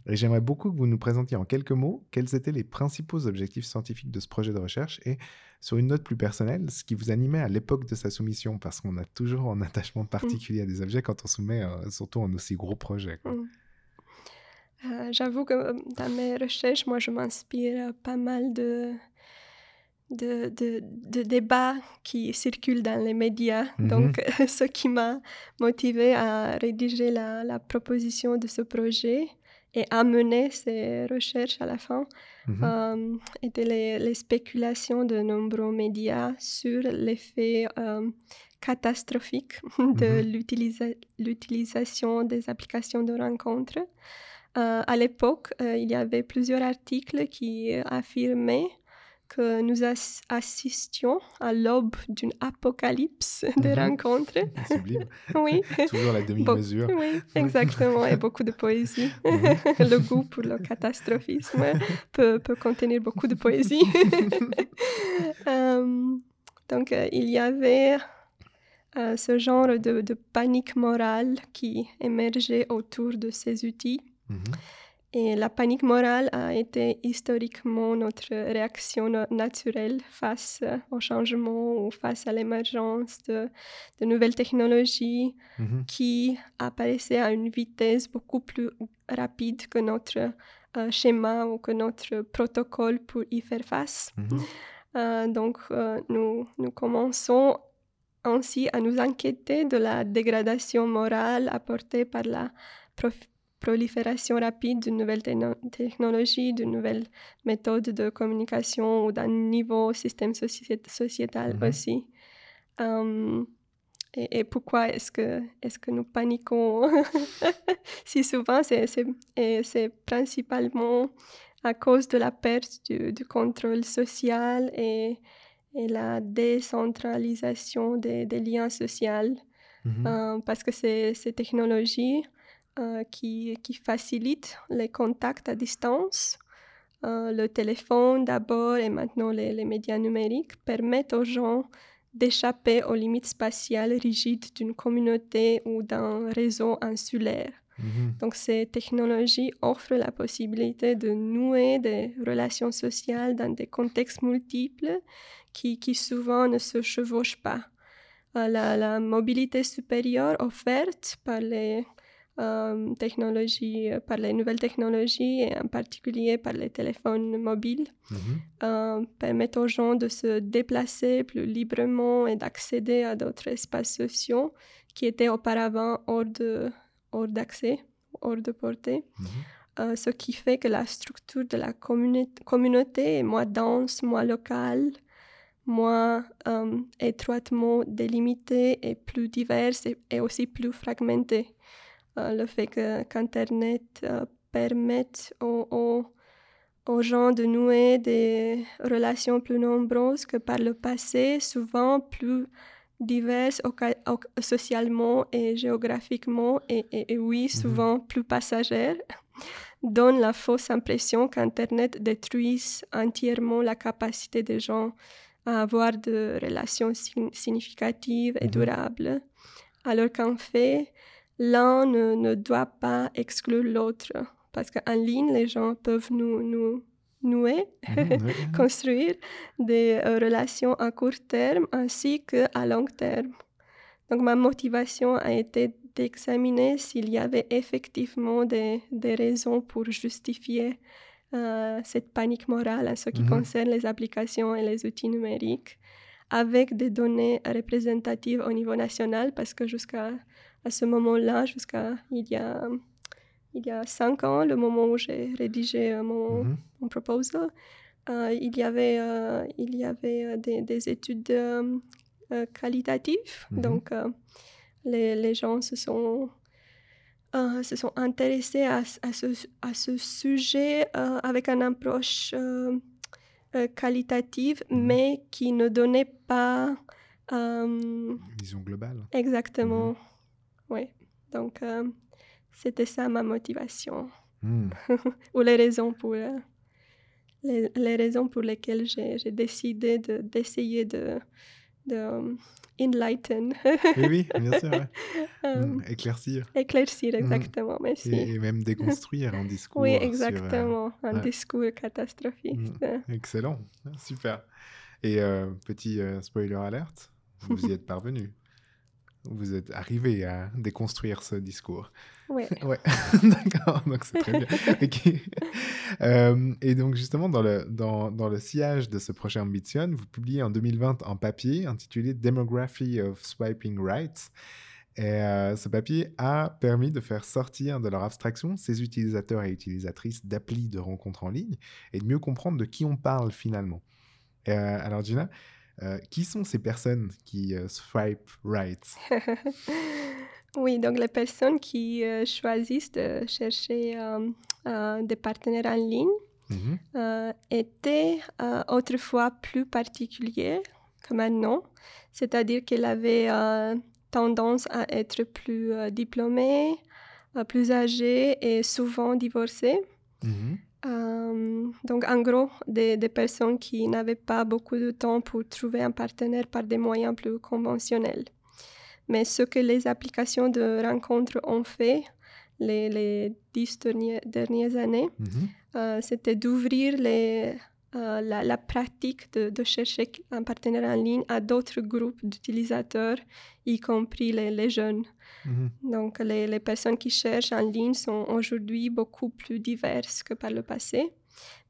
Et j'aimerais beaucoup que vous nous présentiez en quelques mots quels étaient les principaux objectifs scientifiques de ce projet de recherche et, sur une note plus personnelle, ce qui vous animait à l'époque de sa soumission, parce qu'on a toujours un attachement particulier à des objets quand on soumet, euh, surtout en aussi gros projet. quoi. Mm. Euh, J'avoue que euh, dans mes recherches, moi, je m'inspire pas mal de, de, de, de débats qui circulent dans les médias. Mhm. Donc, ce qui m'a motivé à rédiger la, la proposition de ce projet et à mener ces recherches à la fin Mhm. euh, étaient les, les spéculations de nombreux médias sur l'effet euh, catastrophique de Mhm. l'utilisa- l'utilisation des applications de rencontres. Euh, à l'époque, euh, il y avait plusieurs articles qui affirmaient que nous as- assistions à l'aube d'une apocalypse des Mhm. rencontres. Sublime. Oui. toujours la demi-mesure. Oui, exactement, et beaucoup de poésie. Mhm. le goût pour le catastrophisme peut, peut contenir beaucoup de poésie. Euh, donc, euh, il y avait euh, ce genre de, de panique morale qui émergeait autour de ces outils. Mhm. Et la panique morale a été historiquement notre réaction na- naturelle face euh, au changement ou face à l'émergence de, de nouvelles technologies Mhm. qui apparaissait à une vitesse beaucoup plus rapide que notre euh, schéma ou que notre protocole pour y faire face. Mhm. Euh, donc, euh, nous, nous commençons ainsi à nous inquiéter de la dégradation morale apportée par la prolifération rapide d'une nouvelle techno- technologie, d'une nouvelle méthode de communication ou d'un nouveau système soci- sociétal Mhm. aussi. Euh, et, et pourquoi est-ce que, est que nous paniquons si souvent? C'est principalement à cause de la perte du, du contrôle social et, et la décentralisation des, des liens sociaux. Mhm. Euh, parce que ces technologies euh, qui, qui facilitent les contacts à distance. Euh, le téléphone d'abord et maintenant les, les médias numériques permettent aux gens d'échapper aux limites spatiales rigides d'une communauté ou d'un réseau insulaire. Mhm. Donc ces technologies offrent la possibilité de nouer des relations sociales dans des contextes multiples qui, qui souvent ne se chevauchent pas. Euh, La, la mobilité supérieure offerte par les euh, technologies, par les nouvelles technologies et en particulier par les téléphones mobiles Mhm. euh, permettent aux gens de se déplacer plus librement et d'accéder à d'autres espaces sociaux qui étaient auparavant hors de hors d'accès, hors de portée. Mhm. Euh, ce qui fait que la structure de la communauté est moins dense, moins locale, moins euh, étroitement délimitée et plus diverse et, et aussi plus fragmentée. Euh, le fait qu'Internet euh, permette aux, aux- aux gens de nouer des relations plus nombreuses que par le passé, souvent plus diverses socialement et géographiquement, et, et- et oui, souvent plus passagères, donne la fausse impression qu'Internet détruise entièrement la capacité des gens à avoir de relations sign- significatives et Mhm. durables, alors qu'en fait, l'un ne, ne doit pas exclure l'autre, parce qu'en ligne, les gens peuvent nous, nous nouer, Mhm. Construire des euh, relations à court terme ainsi qu'à long terme. Donc ma motivation a été d'examiner s'il y avait effectivement des, des raisons pour justifier euh, cette panique morale en ce qui Mhm. concerne les applications et les outils numériques, avec des données représentatives au niveau national, parce que jusqu'à à ce moment-là, jusqu'à il y a il y a cinq ans, le moment où j'ai rédigé euh, mon, Mhm. mon proposal, euh, il y avait, euh, il y avait des, des études euh, qualitatives. Mhm. Donc, les, les gens se sont, se sont intéressés à, à ce, à ce sujet avec une approche qualitative, Mhm. mais qui ne donnait pas euh, Vision globale. exactement. Oui. Donc, euh, c'était ça ma motivation Hmm. ou les raisons pour, euh, les, les raisons pour lesquelles j'ai décidé de- d'essayer de, de, euh, enlighten, Oui, oui, bien sûr. ouais. Hmm, Éclaircir éclaircir Mhm. exactement, merci. et, et même déconstruire un discours. oui, sur, euh, exactement, un ouais. discours catastrophique. Excellent, super. Et euh, petit euh, spoiler alerte, vous y êtes parvenu. Vous êtes arrivé à déconstruire ce discours. Ouais. Ouais, d'accord, donc c'est très bien. Euh, et donc justement, dans le, dans, dans le sillage de ce projet Ambition, vous publiez en 2020 un papier intitulé Demography of Swiping Rights. Et euh, ce papier a permis de faire sortir de leur abstraction ces utilisateurs et utilisatrices d'applis de rencontres en ligne et de mieux comprendre de qui on parle finalement. Euh, alors Gina, euh, qui sont ces personnes qui euh, swipe right? Oui, donc les personnes qui euh, choisissent de chercher des partenaires en ligne Mhm. euh, étaient autrefois plus particuliers que maintenant, c'est-à-dire qu'elle avait euh, tendance à être plus diplômée, euh, plus âgée et souvent divorcée. Mhm. Euh, donc, en gros, des, des personnes qui n'avaient pas beaucoup de temps pour trouver un partenaire par des moyens plus conventionnels. Mais ce que les applications de rencontres ont fait les, les dix dernières années, Mhm. euh, c'était d'ouvrir les, euh, la, la pratique de, de chercher un partenaire en ligne à d'autres groupes d'utilisateurs, y compris les, les jeunes. Mhm. Donc, les, les personnes qui cherchent en ligne sont aujourd'hui beaucoup plus diverses que par le passé.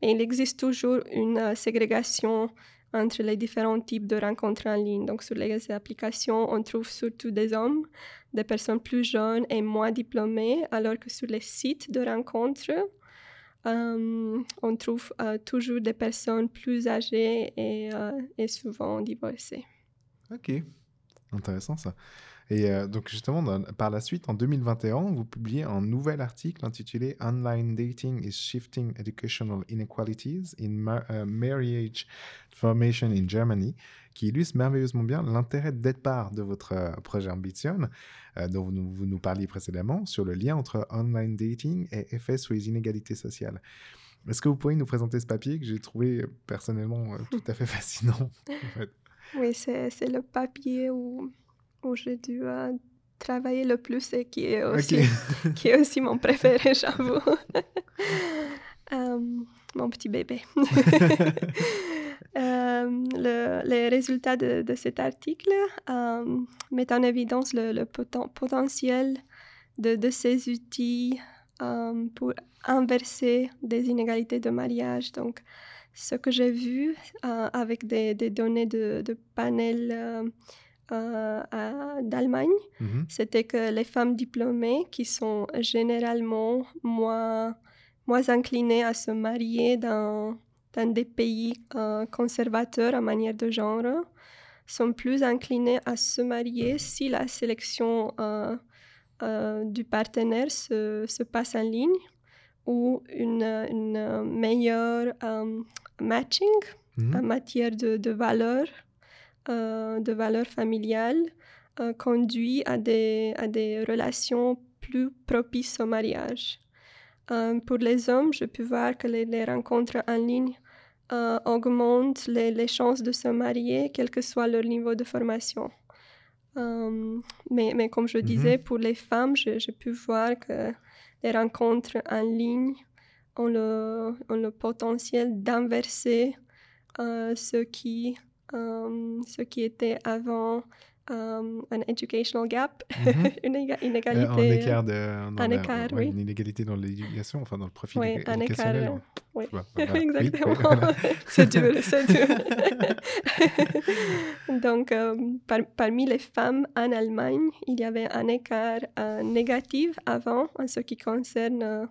Mais il existe toujours une euh, ségrégation entre les différents types de rencontres en ligne. Donc, sur les applications, on trouve surtout des hommes, des personnes plus jeunes et moins diplômées, alors que sur les sites de rencontres, euh, on trouve euh, toujours des personnes plus âgées et, euh, et souvent divorcées. Ok, intéressant ça. Et donc justement, par la suite, en 2021, vous publiez un nouvel article intitulé Online Dating is Shifting Educational Inequalities in Ma- Marriage Formation in Germany, qui illustre merveilleusement bien l'intérêt de départ de votre projet Ambition, euh, dont vous nous, vous nous parliez précédemment, sur le lien entre online dating et effets sur les inégalités sociales. Est-ce que vous pourriez nous présenter ce papier que j'ai trouvé euh, personnellement euh, tout à fait fascinant en fait? Oui, c'est le papier où, où j'ai dû euh, travailler le plus et qui est aussi, Ok. qui est aussi mon préféré, j'avoue. Mon petit bébé. Euh, le- les résultats de, de cet article euh, mettent en évidence le, le poten- potentiel de, de ces outils euh, pour inverser des inégalités de mariage. Donc, ce que j'ai vu euh, avec des, des données de, de panel euh, euh, d'Allemagne, Mhm. c'était que les femmes diplômées, qui sont généralement moins, moins inclinées à se marier dans, dans des pays euh, conservateurs en manière de genre, sont plus inclinées à se marier si la sélection euh, euh, du partenaire se, se passe en ligne ou une, une meilleure matching Mhm. en matière de, de valeurs, de valeurs familiales, conduit à des, à des relations plus propices au mariage. Euh, pour les hommes, je peux voir que les, les rencontres en ligne euh, augmentent les, les chances de se marier, quel que soit leur niveau de formation. Euh, mais, mais comme je Mhm. disais, pour les femmes, j'ai pu voir que les rencontres en ligne ont le, ont le potentiel d'inverser ce, qui, ce qui était avant euh, un educational gap, Mhm. une éga- Euh, inégalité. un écart de, dans un la- écart, ouais, oui. une inégalité dans l'éducation, enfin dans le profil Oui, un écart. hein. oui. Voilà. Oui, Exactement. voilà. c'est dur, c'est dur. Donc, euh, par- parmi les femmes en Allemagne, il y avait un écart euh, négatif avant en ce qui concerne euh,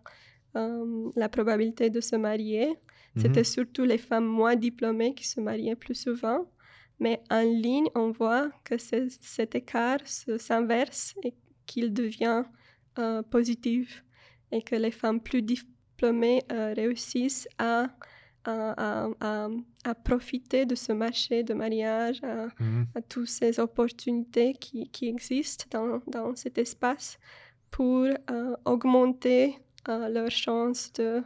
euh, la probabilité de se marier. C'était Mhm. surtout les femmes moins diplômées qui se mariaient plus souvent. Mais en ligne, on voit que ce- cet écart se- s'inverse et qu'il devient euh, positif et que les femmes plus diplômées euh, réussissent à, à, à- profiter de ce marché de mariage, à, à toutes ces opportunités qui, qui existent dans, dans cet espace pour euh, augmenter leurs chances de,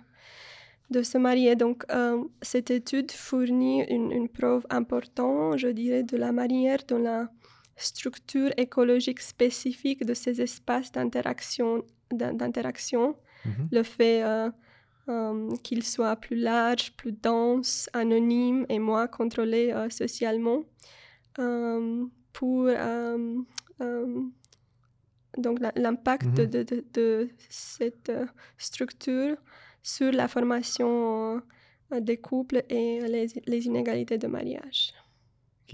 de se marier. Donc, euh, cette étude fournit une, une preuve importante, je dirais, de la manière dont la structure écologique spécifique de ces espaces d'interaction, d'in- d'interaction Mhm. le fait euh, euh, qu'ils soient plus larges, plus denses, anonymes et moins contrôlés socialement. pour donc l'impact Mhm. de, de- de- de cette structure sur la formation des couples et les, les inégalités de mariage.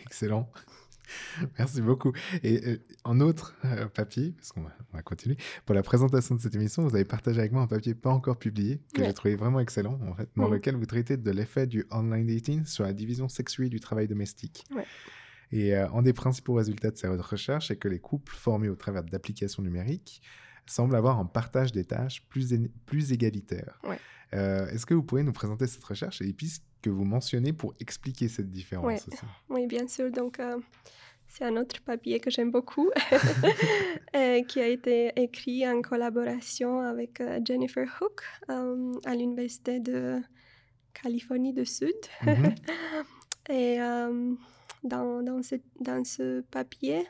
Excellent. Merci beaucoup. Et euh, en autre euh, papier, parce qu'on va, on va continuer, pour la présentation de cette émission, vous avez partagé avec moi un papier pas encore publié, que Ouais. j'ai trouvé vraiment excellent, en fait, dans Mhm. lequel vous traitez de l'effet du online dating sur la division sexuée du travail domestique. Ouais. Et euh, un des principaux résultats de cette recherche est que les couples formés au travers d'applications numériques semblent avoir un partage des tâches plus, plus égalitaire. Ouais. Euh, Est-ce que vous pourriez nous présenter cette recherche et les pistes que vous mentionnez pour expliquer cette différence Ouais. aussi? Oui, bien sûr. Donc, euh, c'est un autre papier que j'aime beaucoup, euh, qui a été écrit en collaboration avec Jennifer Hook euh, à l'Université de Californie du Sud. Mhm. Et dans, dans, ce, dans ce papier,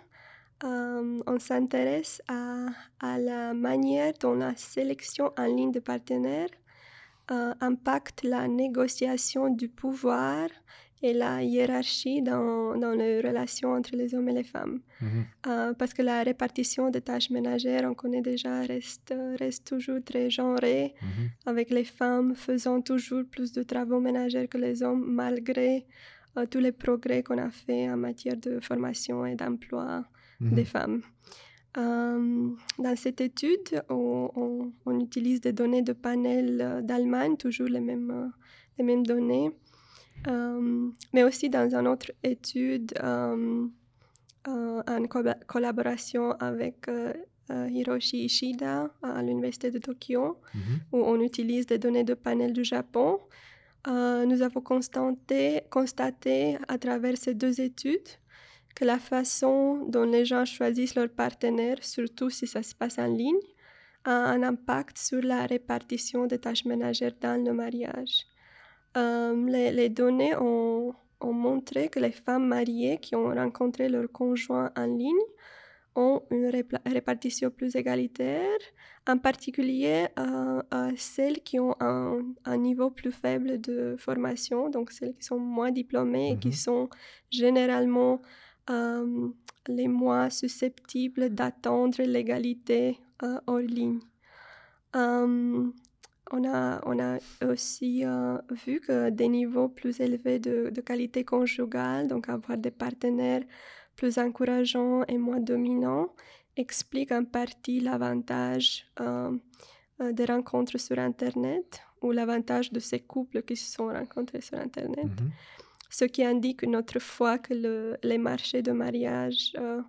euh, on s'intéresse à, à la manière dont la sélection en ligne de partenaires euh, impacte la négociation du pouvoir et la hiérarchie dans, dans les relations entre les hommes et les femmes. Mhm. Euh, parce que la répartition des tâches ménagères, on connaît déjà, reste, reste toujours très genrée, Mhm. avec les femmes faisant toujours plus de travaux ménagers que les hommes, malgré euh, tous les progrès qu'on a fait en matière de formation et d'emploi Mhm. des femmes. Euh, dans cette étude, on, on- on utilise des données de panel euh, d'Allemagne, toujours les mêmes, euh, les mêmes données, Euh, mais aussi dans une autre étude euh, en co- collaboration avec Hiroshi Ishida à l'Université de Tokyo, Mhm. où on utilise des données de panel du Japon. Nous avons constaté, constaté à travers ces deux études que la façon dont les gens choisissent leur partenaire, surtout si ça se passe en ligne, a un impact sur la répartition des tâches ménagères dans le mariage. Euh, les, les données ont, ont montré que les femmes mariées qui ont rencontré leur conjoint en ligne ont une répartition plus égalitaire, en particulier euh, à celles qui ont un, un niveau plus faible de formation, donc celles qui sont moins diplômées et qui Mhm. sont généralement euh, les moins susceptibles d'attendre l'égalité euh, hors ligne. Euh, on, a, on a aussi euh, vu que des niveaux plus élevés de, qualité conjugale, donc avoir des partenaires plus encourageants et moins dominants, explique en partie l'avantage des rencontres sur Internet ou l'avantage de ces couples qui se sont rencontrés sur Internet Mhm. Ce qui indique une autre fois que le- les marchés de mariage euh,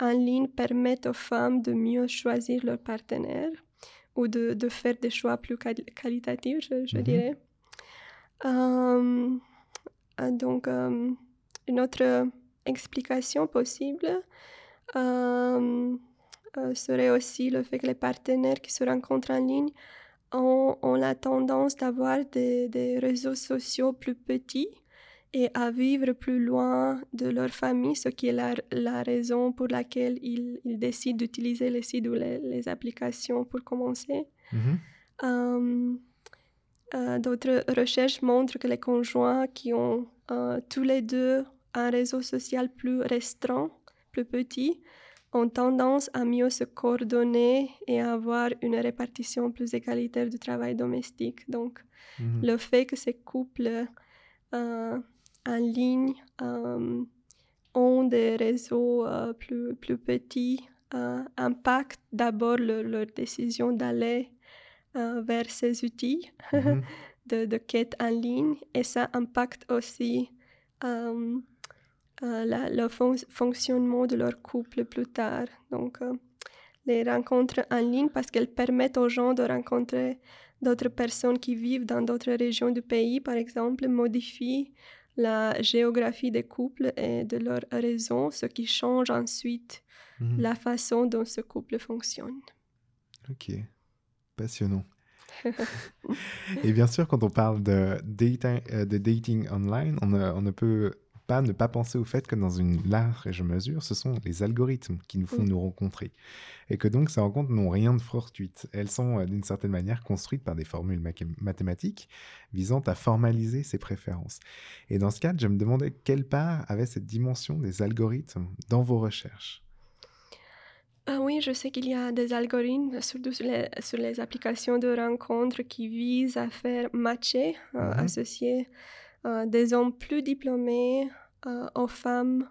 en ligne permettent aux femmes de mieux choisir leur partenaire ou de, de faire des choix plus quali- qualitatifs, je, je Mhm. dirais. Euh, euh, donc, euh, une autre explication possible serait aussi le fait que les partenaires qui se rencontrent en ligne ont, ont la tendance d'avoir des, des réseaux sociaux plus petits et à vivre plus loin de leur famille, ce qui est la, la raison pour laquelle ils, ils décident d'utiliser les sites ou les, les applications pour commencer. Mhm. Euh, euh, D'autres recherches montrent que les conjoints qui ont euh, tous les deux un réseau social plus restreint plus petits ont tendance à mieux se coordonner et à avoir une répartition plus égalitaire du travail domestique. Donc, Mhm. le fait que ces couples en ligne euh, ont des réseaux euh, plus, plus petits euh, impacte d'abord le- leur décision d'aller vers ces outils Mhm. de, de quête en ligne et ça impacte aussi euh, euh, la- le fon- fonctionnement de leur couple plus tard. Donc, euh, les rencontres en ligne, parce qu'elles permettent aux gens de rencontrer d'autres personnes qui vivent dans d'autres régions du pays, par exemple, modifient la géographie des couples et de leurs réseaux, ce qui change ensuite Mhm. la façon dont ce couple fonctionne. Ok, passionnant. Et bien sûr, quand on parle de, data- euh, de dating online, on ne, on ne peut pas ne pas penser au fait que dans une large mesure, ce sont les algorithmes qui nous font nous rencontrer. Et que donc ces rencontres n'ont rien de fortuite. Elles sont euh, d'une certaine manière construites par des formules mathématiques visant à formaliser ses préférences. Et dans ce cadre, je me demandais quelle part avait cette dimension des algorithmes dans vos recherches? Ah oui, je sais qu'il y a des algorithmes, surtout sur les, sur les applications de rencontres, qui visent à faire matcher, euh, Mhm. associer euh, des hommes plus diplômés aux femmes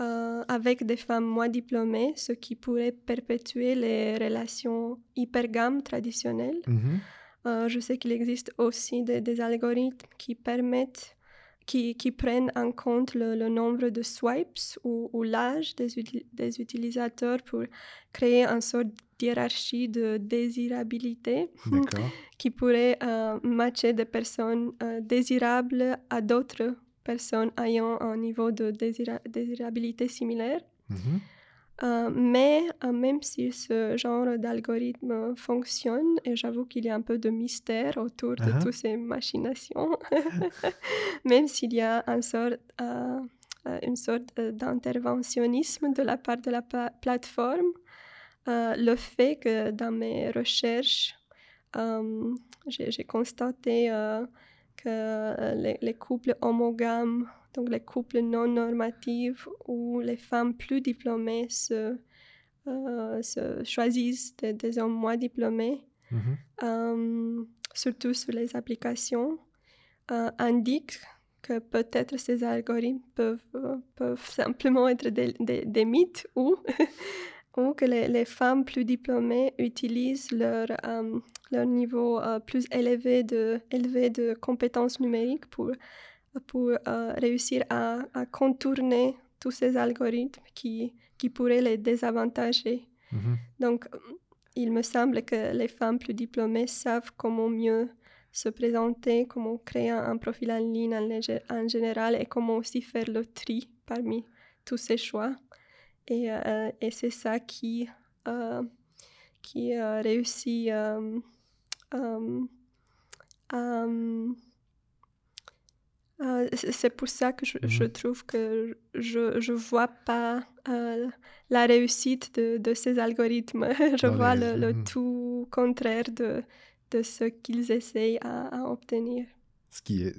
euh, avec des femmes moins diplômées, ce qui pourrait perpétuer les relations hypergames traditionnelles. Mhm. Euh, je sais qu'il existe aussi des, des algorithmes qui permettent, qui, qui prennent en compte le, le nombre de swipes ou, ou l'âge des, uti- des utilisateurs pour créer une sorte d'hierarchie de désirabilité qui pourrait euh, matcher des personnes euh, désirables à d'autres personnes ayant un niveau de désira- désirabilité similaire. Mhm. Euh, mais euh, même si ce genre d'algorithme fonctionne, et j'avoue qu'il y a un peu de mystère autour de Ah. toutes ces machinations, même s'il y a un sort- euh, une sorte d'interventionnisme de la part de la pla- plateforme, le fait que dans mes recherches, j'ai constaté que euh, les, les couples homogames, donc les couples non normatifs où les femmes plus diplômées se, euh, se choisissent des, des hommes moins diplômés, Mhm. euh, surtout sur les applications, euh, indiquent que peut-être ces algorithmes peuvent, peuvent simplement être des, des- des mythes ou, ou que les, les femmes plus diplômées utilisent leur, euh, leur niveau euh, plus élevé de, élevé de compétences numériques pour, pour euh, réussir à, à contourner tous ces algorithmes qui, qui pourraient les désavantager. Mhm. Donc, il me semble que les femmes plus diplômées savent comment mieux se présenter, comment créer un, profil en ligne en général et comment aussi faire le tri parmi tous ces choix. Et, euh, et c'est ça qui, euh, qui euh, réussit euh, c'est pour ça que je, je Mhm. trouve que je je vois pas euh, la réussite de, de ces algorithmes. je Dans vois les- le, le Mhm. tout contraire de, de ce qu'ils essayent à, à obtenir. Ce qui est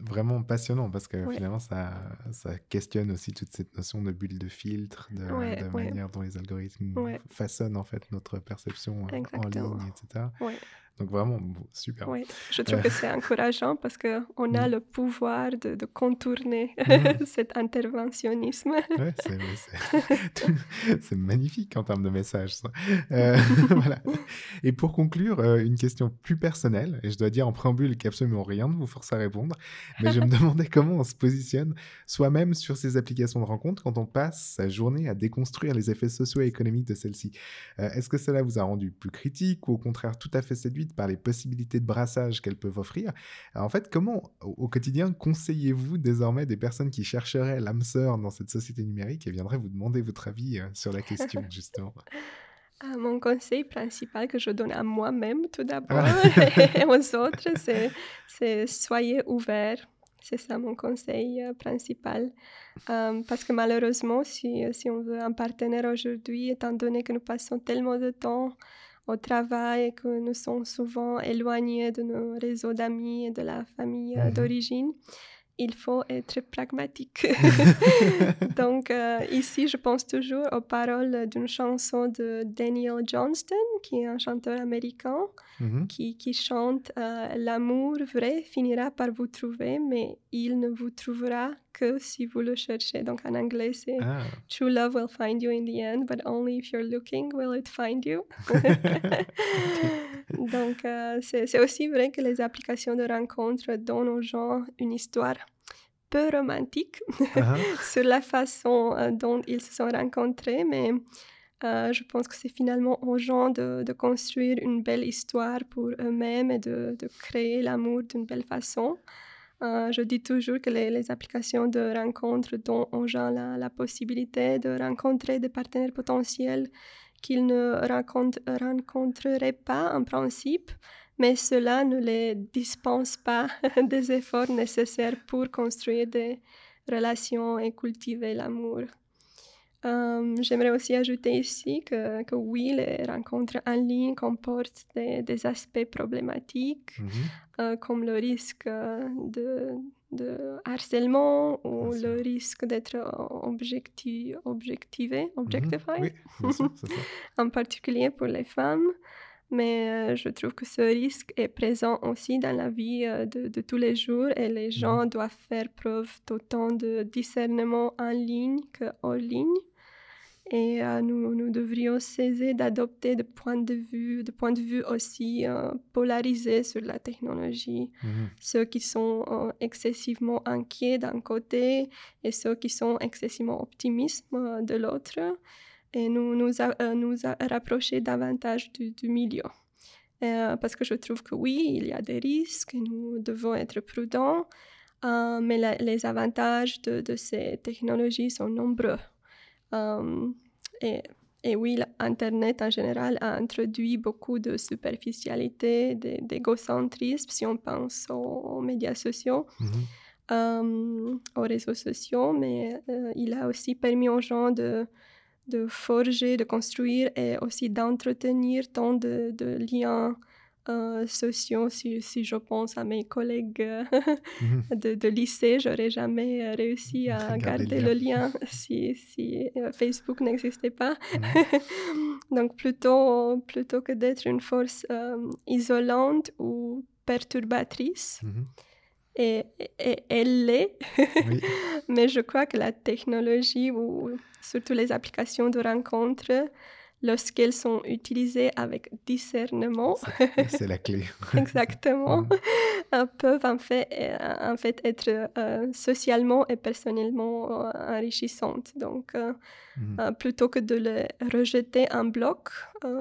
vraiment passionnant parce que Ouais. finalement, ça, ça questionne aussi toute cette notion de bulle de filtre, de, Ouais, de ouais. manière dont les algorithmes façonnent en fait notre perception euh, en ligne, etc. Donc vraiment, super. Ouais. Je trouve Euh. que c'est encourageant parce qu'on a Mhm. le pouvoir de, de contourner Mhm. cet interventionnisme. Ouais, c'est, magnifique en termes de message. ça. Euh, voilà. Et pour conclure, euh, une question plus personnelle, et je dois dire en préambule qu'absolument rien ne vous force à répondre, mais je me demandais comment on se positionne soi-même sur ces applications de rencontres quand on passe sa journée à déconstruire les effets socio-économiques de celles-ci. Euh, est-ce que cela vous a rendu plus critique ou au contraire tout à fait par les possibilités de brassage qu'elles peuvent offrir Alors, En fait, comment au quotidien conseillez-vous désormais des personnes qui chercheraient l'âme sœur dans cette société numérique et viendraient vous demander votre avis euh, sur la question justement? Ah, mon conseil principal que je donne à moi-même tout d'abord Ah. et aux autres, c'est, c'est soyez ouverts. C'est ça mon conseil euh, principal. Euh, parce que malheureusement, si, si on veut un partenaire aujourd'hui, étant donné que nous passons tellement de temps au travail et que nous sommes souvent éloignés de nos réseaux d'amis et de la famille euh, Mhm. d'origine, il faut être pragmatique. Donc euh, ici, je pense toujours aux paroles d'une chanson de Daniel Johnston, qui est un chanteur américain, Mhm. qui, qui chante euh, L'amour vrai finira par vous trouver, mais il ne vous trouvera que si vous le cherchez. Donc en anglais, c'est Ah, True love will find you in the end, but only if you're looking will it find you? Donc, euh, c'est aussi vrai que les applications de rencontres donnent aux gens une histoire peu romantique ah, sur la façon euh, dont ils se sont rencontrés, mais euh, je pense que c'est finalement aux gens de, de construire une belle histoire pour eux-mêmes et de, de créer l'amour d'une belle façon. Euh, je dis toujours que les, applications de rencontres donnent aux gens la, la possibilité de rencontrer des partenaires potentiels qu'ils ne rencontre- rencontreraient pas en principe, mais cela ne les dispense pas des efforts nécessaires pour construire des relations et cultiver l'amour. Euh, J'aimerais aussi ajouter ici que, que oui, les rencontres en ligne comportent des, des aspects problématiques, mhm. euh, comme le risque euh, de, de harcèlement ou le risque d'être objecti objectivé, Mhm. Oui, ça. en particulier pour les femmes. Mais euh, je trouve que ce risque est présent aussi dans la vie euh, de, de tous les jours et les gens doivent faire preuve d'autant de discernement en ligne qu'hors ligne. Et euh, nous, nous devrions cesser d'adopter des points de vue, des points de vue aussi euh, polarisés sur la technologie Mhm. ceux qui sont euh, excessivement inquiets d'un côté et ceux qui sont excessivement optimistes de l'autre, et nous nous, a- euh, nous a- rapprocher davantage du, du milieu. Euh, parce que je trouve que oui, il y a des risques, et nous devons être prudents, euh, mais la- les avantages de, de ces technologies sont nombreux. Euh, et, et oui, Internet en général a introduit beaucoup de superficialité, d'é- d'égocentrisme, si on pense aux, aux médias sociaux, Mhm. aux réseaux sociaux, mais il a aussi permis aux gens de, de forger, de construire et aussi d'entretenir tant de, de liens euh, sociaux. Si, si je pense à mes collègues euh, Mhm. de, de lycée, j'aurais jamais euh, réussi à Garder le lien si, si euh, Facebook n'existait pas. Mhm. Donc plutôt, plutôt que d'être une force euh, isolante ou perturbatrice, Mhm. Et, et elle l'est, Oui, mais je crois que la technologie ou surtout les applications de rencontres, lorsqu'elles sont utilisées avec discernement, c'est la clé. exactement, euh, peuvent en fait, en fait être euh, socialement et personnellement euh, enrichissantes. Donc, euh, euh, plutôt que de les rejeter en bloc,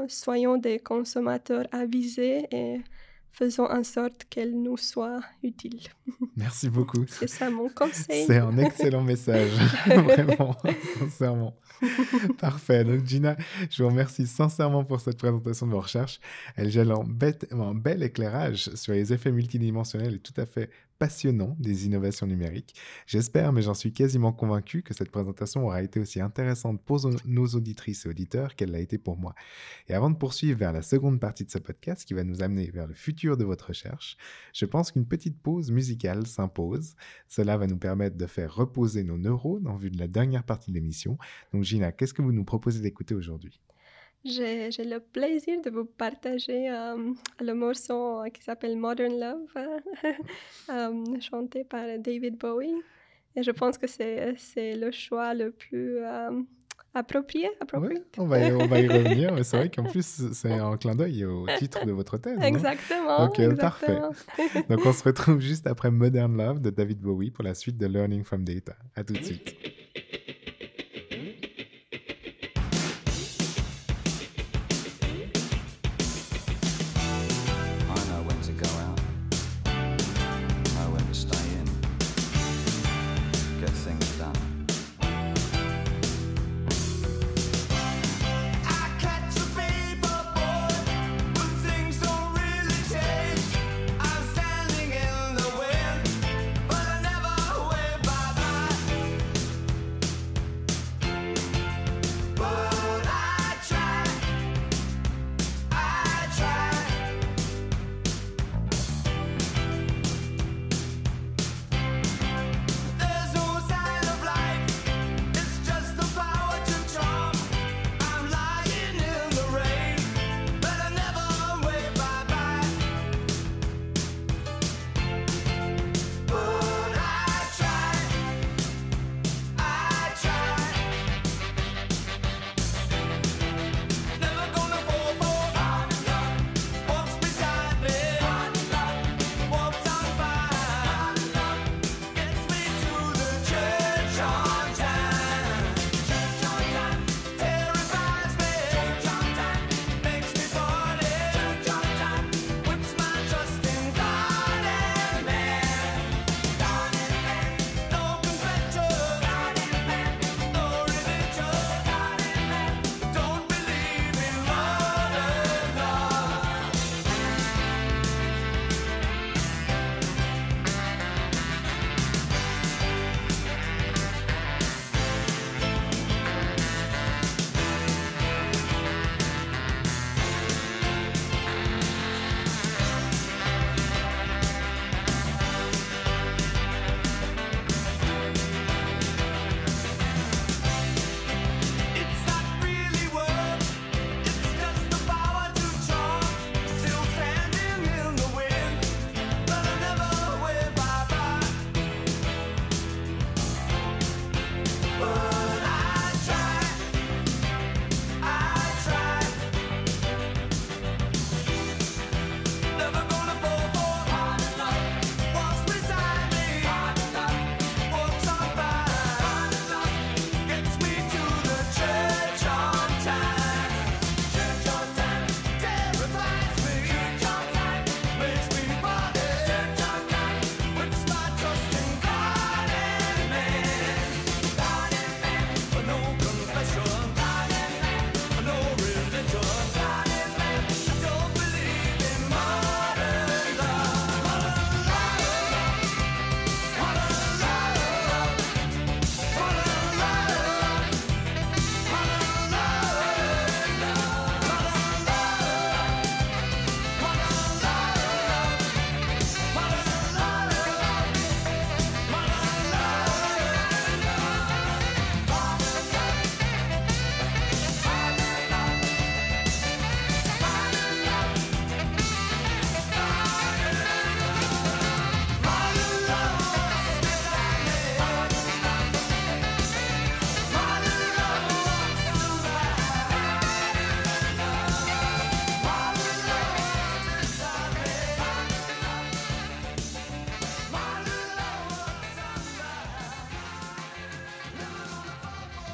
soyons des consommateurs avisés et faisons en sorte qu'elles nous soient utiles. Merci beaucoup. C'est ça mon conseil. C'est un excellent message, vraiment, sincèrement. Parfait. Donc, Gina, je vous remercie sincèrement pour cette présentation de vos recherches. Elle gèle bête- en bel éclairage sur les effets multidimensionnels et tout à fait passionnants des innovations numériques. J'espère, mais j'en suis quasiment convaincu, que cette présentation aura été aussi intéressante pour nos auditrices et auditeurs qu'elle l'a été pour moi. Et avant de poursuivre vers la seconde partie de ce podcast qui va nous amener vers le futur de votre recherche, je pense qu'une petite pause musicale s'impose. Cela va nous permettre de faire reposer nos neurones en vue de la dernière partie de l'émission. Donc Gina, qu'est-ce que vous nous proposez d'écouter aujourd'hui? J'ai j'ai le plaisir de vous partager euh, le morceau qui s'appelle Modern Love, euh, chanté par David Bowie. Et je pense que c'est c'est le choix le plus euh, approprié. Approprié. on va y, on va y revenir, mais c'est vrai qu'en plus, c'est un clin d'œil au titre de votre thèse. non Exactement. Ok, parfait. exactement. Donc on se retrouve juste après Modern Love de David Bowie pour la suite de Learning from Data. À tout de suite.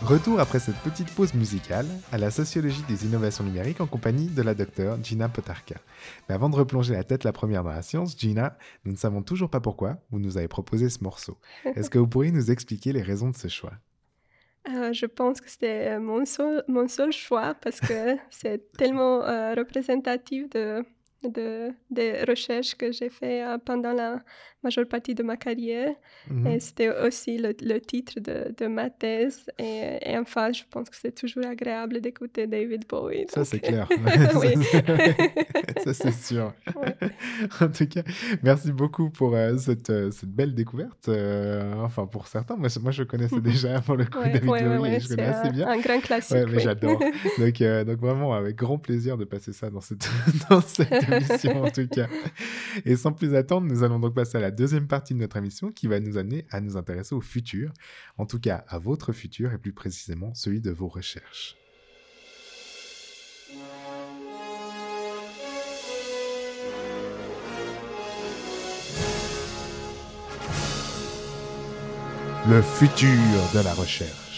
Retour après cette petite pause musicale à la sociologie des innovations numériques en compagnie de la docteure Gina Potarka. Mais avant de replonger la tête la première dans la science, Gina, nous ne savons toujours pas pourquoi vous nous avez proposé ce morceau. Est-ce que vous pourriez nous expliquer les raisons de ce choix? Euh, je pense que c'était euh, mon seul, mon seul choix parce que c'est tellement euh, représentatif de, de, des recherches que j'ai fait euh, pendant la majeure partie de ma carrière. Mhm. Et c'était aussi le, le titre de, de ma thèse. Et, et enfin, je pense que c'est toujours agréable d'écouter David Bowie. Ça, c'est clair. Ça, c'est sûr. Ouais. en tout cas, merci beaucoup pour euh, cette, euh, cette belle découverte. Euh, enfin, pour certains, moi, je- moi je connaissais déjà pour le coup Ouais, David ouais, Bowie je c'est connais assez bien. un grand classique. Mais j'adore. Donc, donc vraiment, avec grand plaisir de passer ça dans cette, dans cette en tout cas. Et sans plus attendre, nous allons donc passer à la deuxième partie de notre émission qui va nous amener à nous intéresser au futur, en tout cas à votre futur et plus précisément celui de vos recherches. Le futur de la recherche.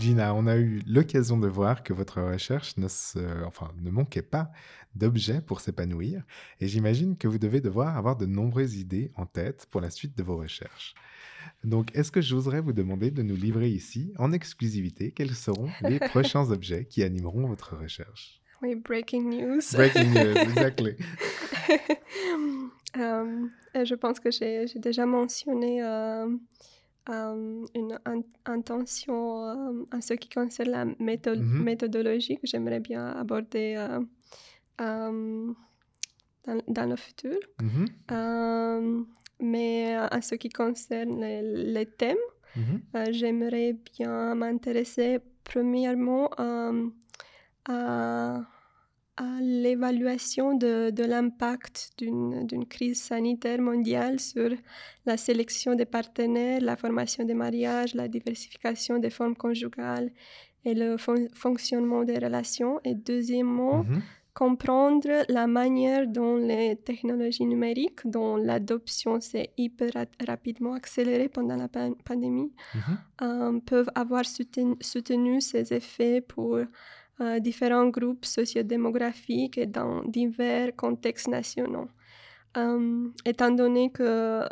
Gina, on a eu l'occasion de voir que votre recherche ne, se- enfin, ne manquait pas d'objets pour s'épanouir, et j'imagine que vous devez devoir avoir de nombreuses idées en tête pour la suite de vos recherches. Donc, est-ce que j'oserais vous demander de nous livrer ici, en exclusivité, quels seront les prochains objets qui animeront votre recherche? Oui, breaking news. Breaking news, exactly. Euh, je pense que j'ai j'ai déjà mentionné euh, euh, une in- intention euh, en ce qui concerne la métho- Mhm. méthodologie que j'aimerais bien aborder euh, euh, dans, dans le futur. Mhm, mais en ce qui concerne les, les thèmes, mhm, j'aimerais bien m'intéresser premièrement à, à l'évaluation de, de l'impact d'une crise sanitaire mondiale sur la sélection des partenaires, la formation des mariages, la diversification des formes conjugales et le fon- fonctionnement des relations. Et deuxièmement, mhm, comprendre la manière dont les technologies numériques, dont l'adoption s'est hyper ra- rapidement accélérée pendant la pan- pandémie, mhm. euh, peuvent avoir souten- soutenu ces effets pour différents groupes sociodémographiques et dans divers contextes nationaux. Euh, étant donné que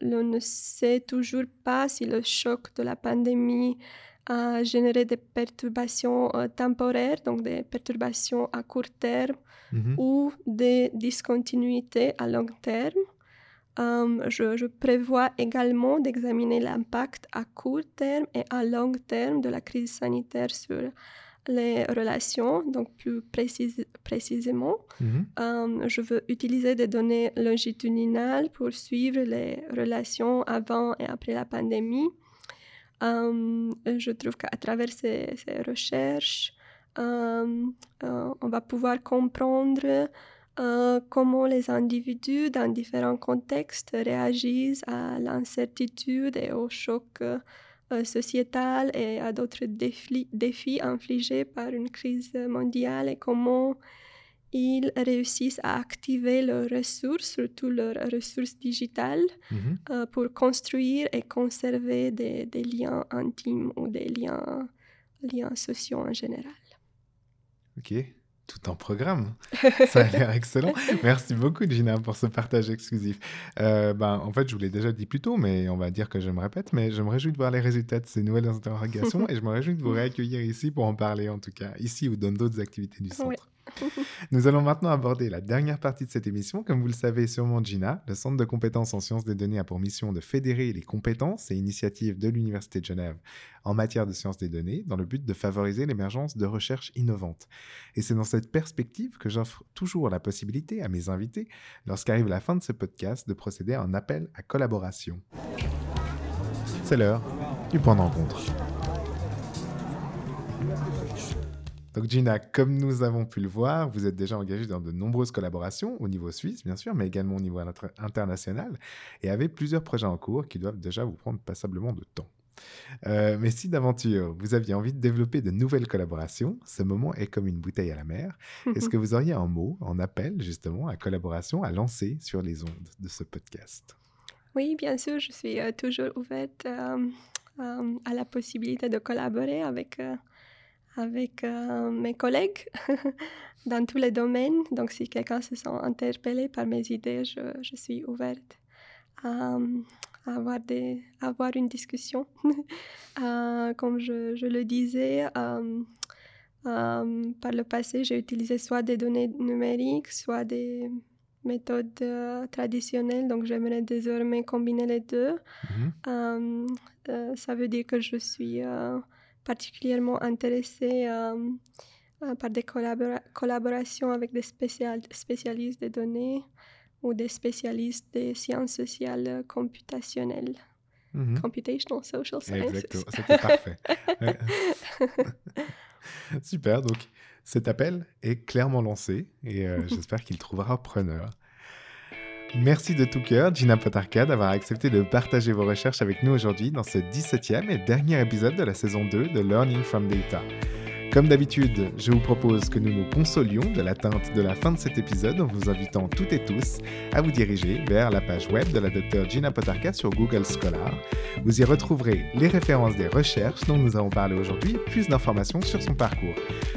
l'on ne sait toujours pas si le choc de la pandémie a généré des perturbations euh, temporaires, donc des perturbations à court terme, Mhm. ou des discontinuités à long terme. Euh, je, je prévois également d'examiner l'impact à court terme et à long terme de la crise sanitaire sur les relations, donc plus précise- précisément. Mhm. Euh, je veux utiliser des données longitudinales pour suivre les relations avant et après la pandémie. Euh, je trouve qu'à travers ces, ces recherches, euh, on va pouvoir comprendre comment les individus dans différents contextes réagissent à l'incertitude et au choc euh, euh, sociétal et à d'autres défis, défis infligés par une crise mondiale et comment ils réussissent à activer leurs ressources, surtout leurs ressources digitales, Mhm. euh, pour construire et conserver des, des liens intimes ou des liens, liens sociaux en général. Ok, tout en programme. Ça a l'air excellent. Merci beaucoup, Gina, pour ce partage exclusif. Euh, ben, en fait, je vous l'ai déjà dit plus tôt, mais on va dire que je me répète, mais je me réjouis de voir les résultats de ces nouvelles interrogations et je me réjouis de vous réaccueillir ici pour en parler, en tout cas, ici ou dans d'autres activités du centre. Nous allons maintenant aborder la dernière partie de cette émission. Comme vous le savez sûrement, Gina, le Centre de compétences en sciences des données a pour mission de fédérer les compétences et initiatives de l'Université de Genève en matière de sciences des données dans le but de favoriser l'émergence de recherches innovantes. Et c'est dans cette perspective que j'offre toujours la possibilité à mes invités, lorsqu'arrive la fin de ce podcast, de procéder à un appel à collaboration. C'est l'heure du point de rencontre. Donc Gina, comme nous avons pu le voir, vous êtes déjà engagée dans de nombreuses collaborations au niveau suisse, bien sûr, mais également au niveau inter- international, et avez plusieurs projets en cours qui doivent déjà vous prendre passablement de temps. Euh, mais si d'aventure vous aviez envie de développer de nouvelles collaborations, ce moment est comme une bouteille à la mer. Est-ce que vous auriez un mot, en appel justement à collaboration à lancer sur les ondes de ce podcast? Oui, bien sûr, je suis euh, toujours ouverte euh, à la possibilité de collaborer avec, avec euh, mes collègues dans tous les domaines. Donc, si quelqu'un se sent interpellé par mes idées, je, je suis ouverte à, à avoir, des, à avoir une discussion. Euh, comme je, je le disais, euh, par le passé, j'ai utilisé soit des données numériques, soit des méthodes traditionnelles. Donc, j'aimerais désormais combiner les deux. Mhm. Ça veut dire que je suis particulièrement intéressée euh, euh, par des collabora- collaborations avec des spécial- spécialistes des données ou des spécialistes des sciences sociales computationnelles. Mhm. Computational Social Sciences. Exactement, c'était parfait. Super, donc cet appel est clairement lancé et euh, j'espère qu'il trouvera preneur. Merci de tout cœur, Gina Potarka, d'avoir accepté de partager vos recherches avec nous aujourd'hui dans ce 17e et dernier épisode de la saison 2 de Learning from Data. Comme d'habitude, je vous propose que nous nous consolions de l'atteinte de la fin de cet épisode en vous invitant toutes et tous à vous diriger vers la page web de la Dr Gina Potarka sur Google Scholar. Vous y retrouverez les références des recherches dont nous avons parlé aujourd'hui plus d'informations sur son parcours.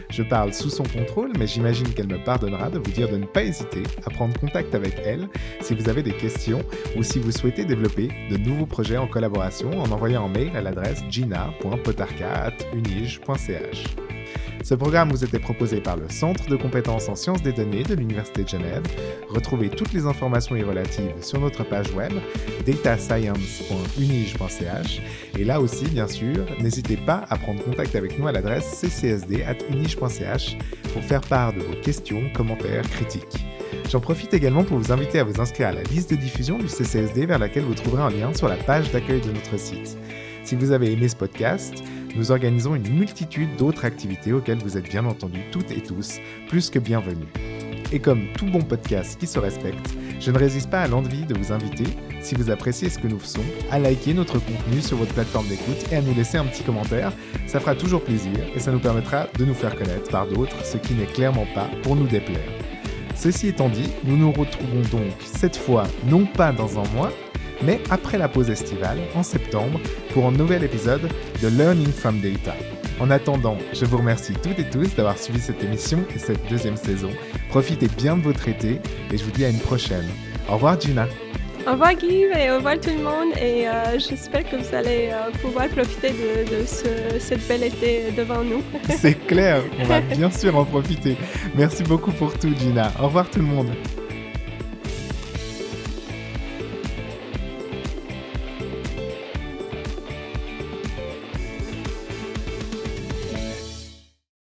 Je parle sous son contrôle, mais j'imagine qu'elle me pardonnera de vous dire de ne pas hésiter à prendre contact avec elle si vous avez des questions ou si vous souhaitez développer de nouveaux projets en collaboration en envoyant un mail à l'adresse gina.potarka.unige.ch. Ce programme vous était proposé par le Centre de compétences en sciences des données de l'Université de Genève. Retrouvez toutes les informations y relatives sur notre page web datascience.unige.ch. Et là aussi, bien sûr, n'hésitez pas à prendre contact avec nous à l'adresse ccsd.unige.ch pour faire part de vos questions, commentaires, critiques. J'en profite également pour vous inviter à vous inscrire à la liste de diffusion du CCSD vers laquelle vous trouverez un lien sur la page d'accueil de notre site. Si vous avez aimé ce podcast, nous organisons une multitude d'autres activités auxquelles vous êtes bien entendu toutes et tous plus que bienvenus. Et comme tout bon podcast qui se respecte, je ne résiste pas à l'envie de vous inviter, si vous appréciez ce que nous faisons, à liker notre contenu sur votre plateforme d'écoute et à nous laisser un petit commentaire. Ça fera toujours plaisir et ça nous permettra de nous faire connaître par d'autres, ce qui n'est clairement pas pour nous déplaire. Ceci étant dit, nous nous retrouvons donc cette fois non pas dans un mois, mais après la pause estivale, en septembre, pour un nouvel épisode de Learning from Data. En attendant, je vous remercie toutes et tous d'avoir suivi cette émission et cette deuxième saison. Profitez bien de votre été et je vous dis à une prochaine. Au revoir Gina. Au revoir Guy et au revoir tout le monde et euh, j'espère que vous allez euh, pouvoir profiter de, de ce, cette belle été devant nous. C'est clair, on va bien sûr en profiter. Merci beaucoup pour tout Gina. Au revoir tout le monde.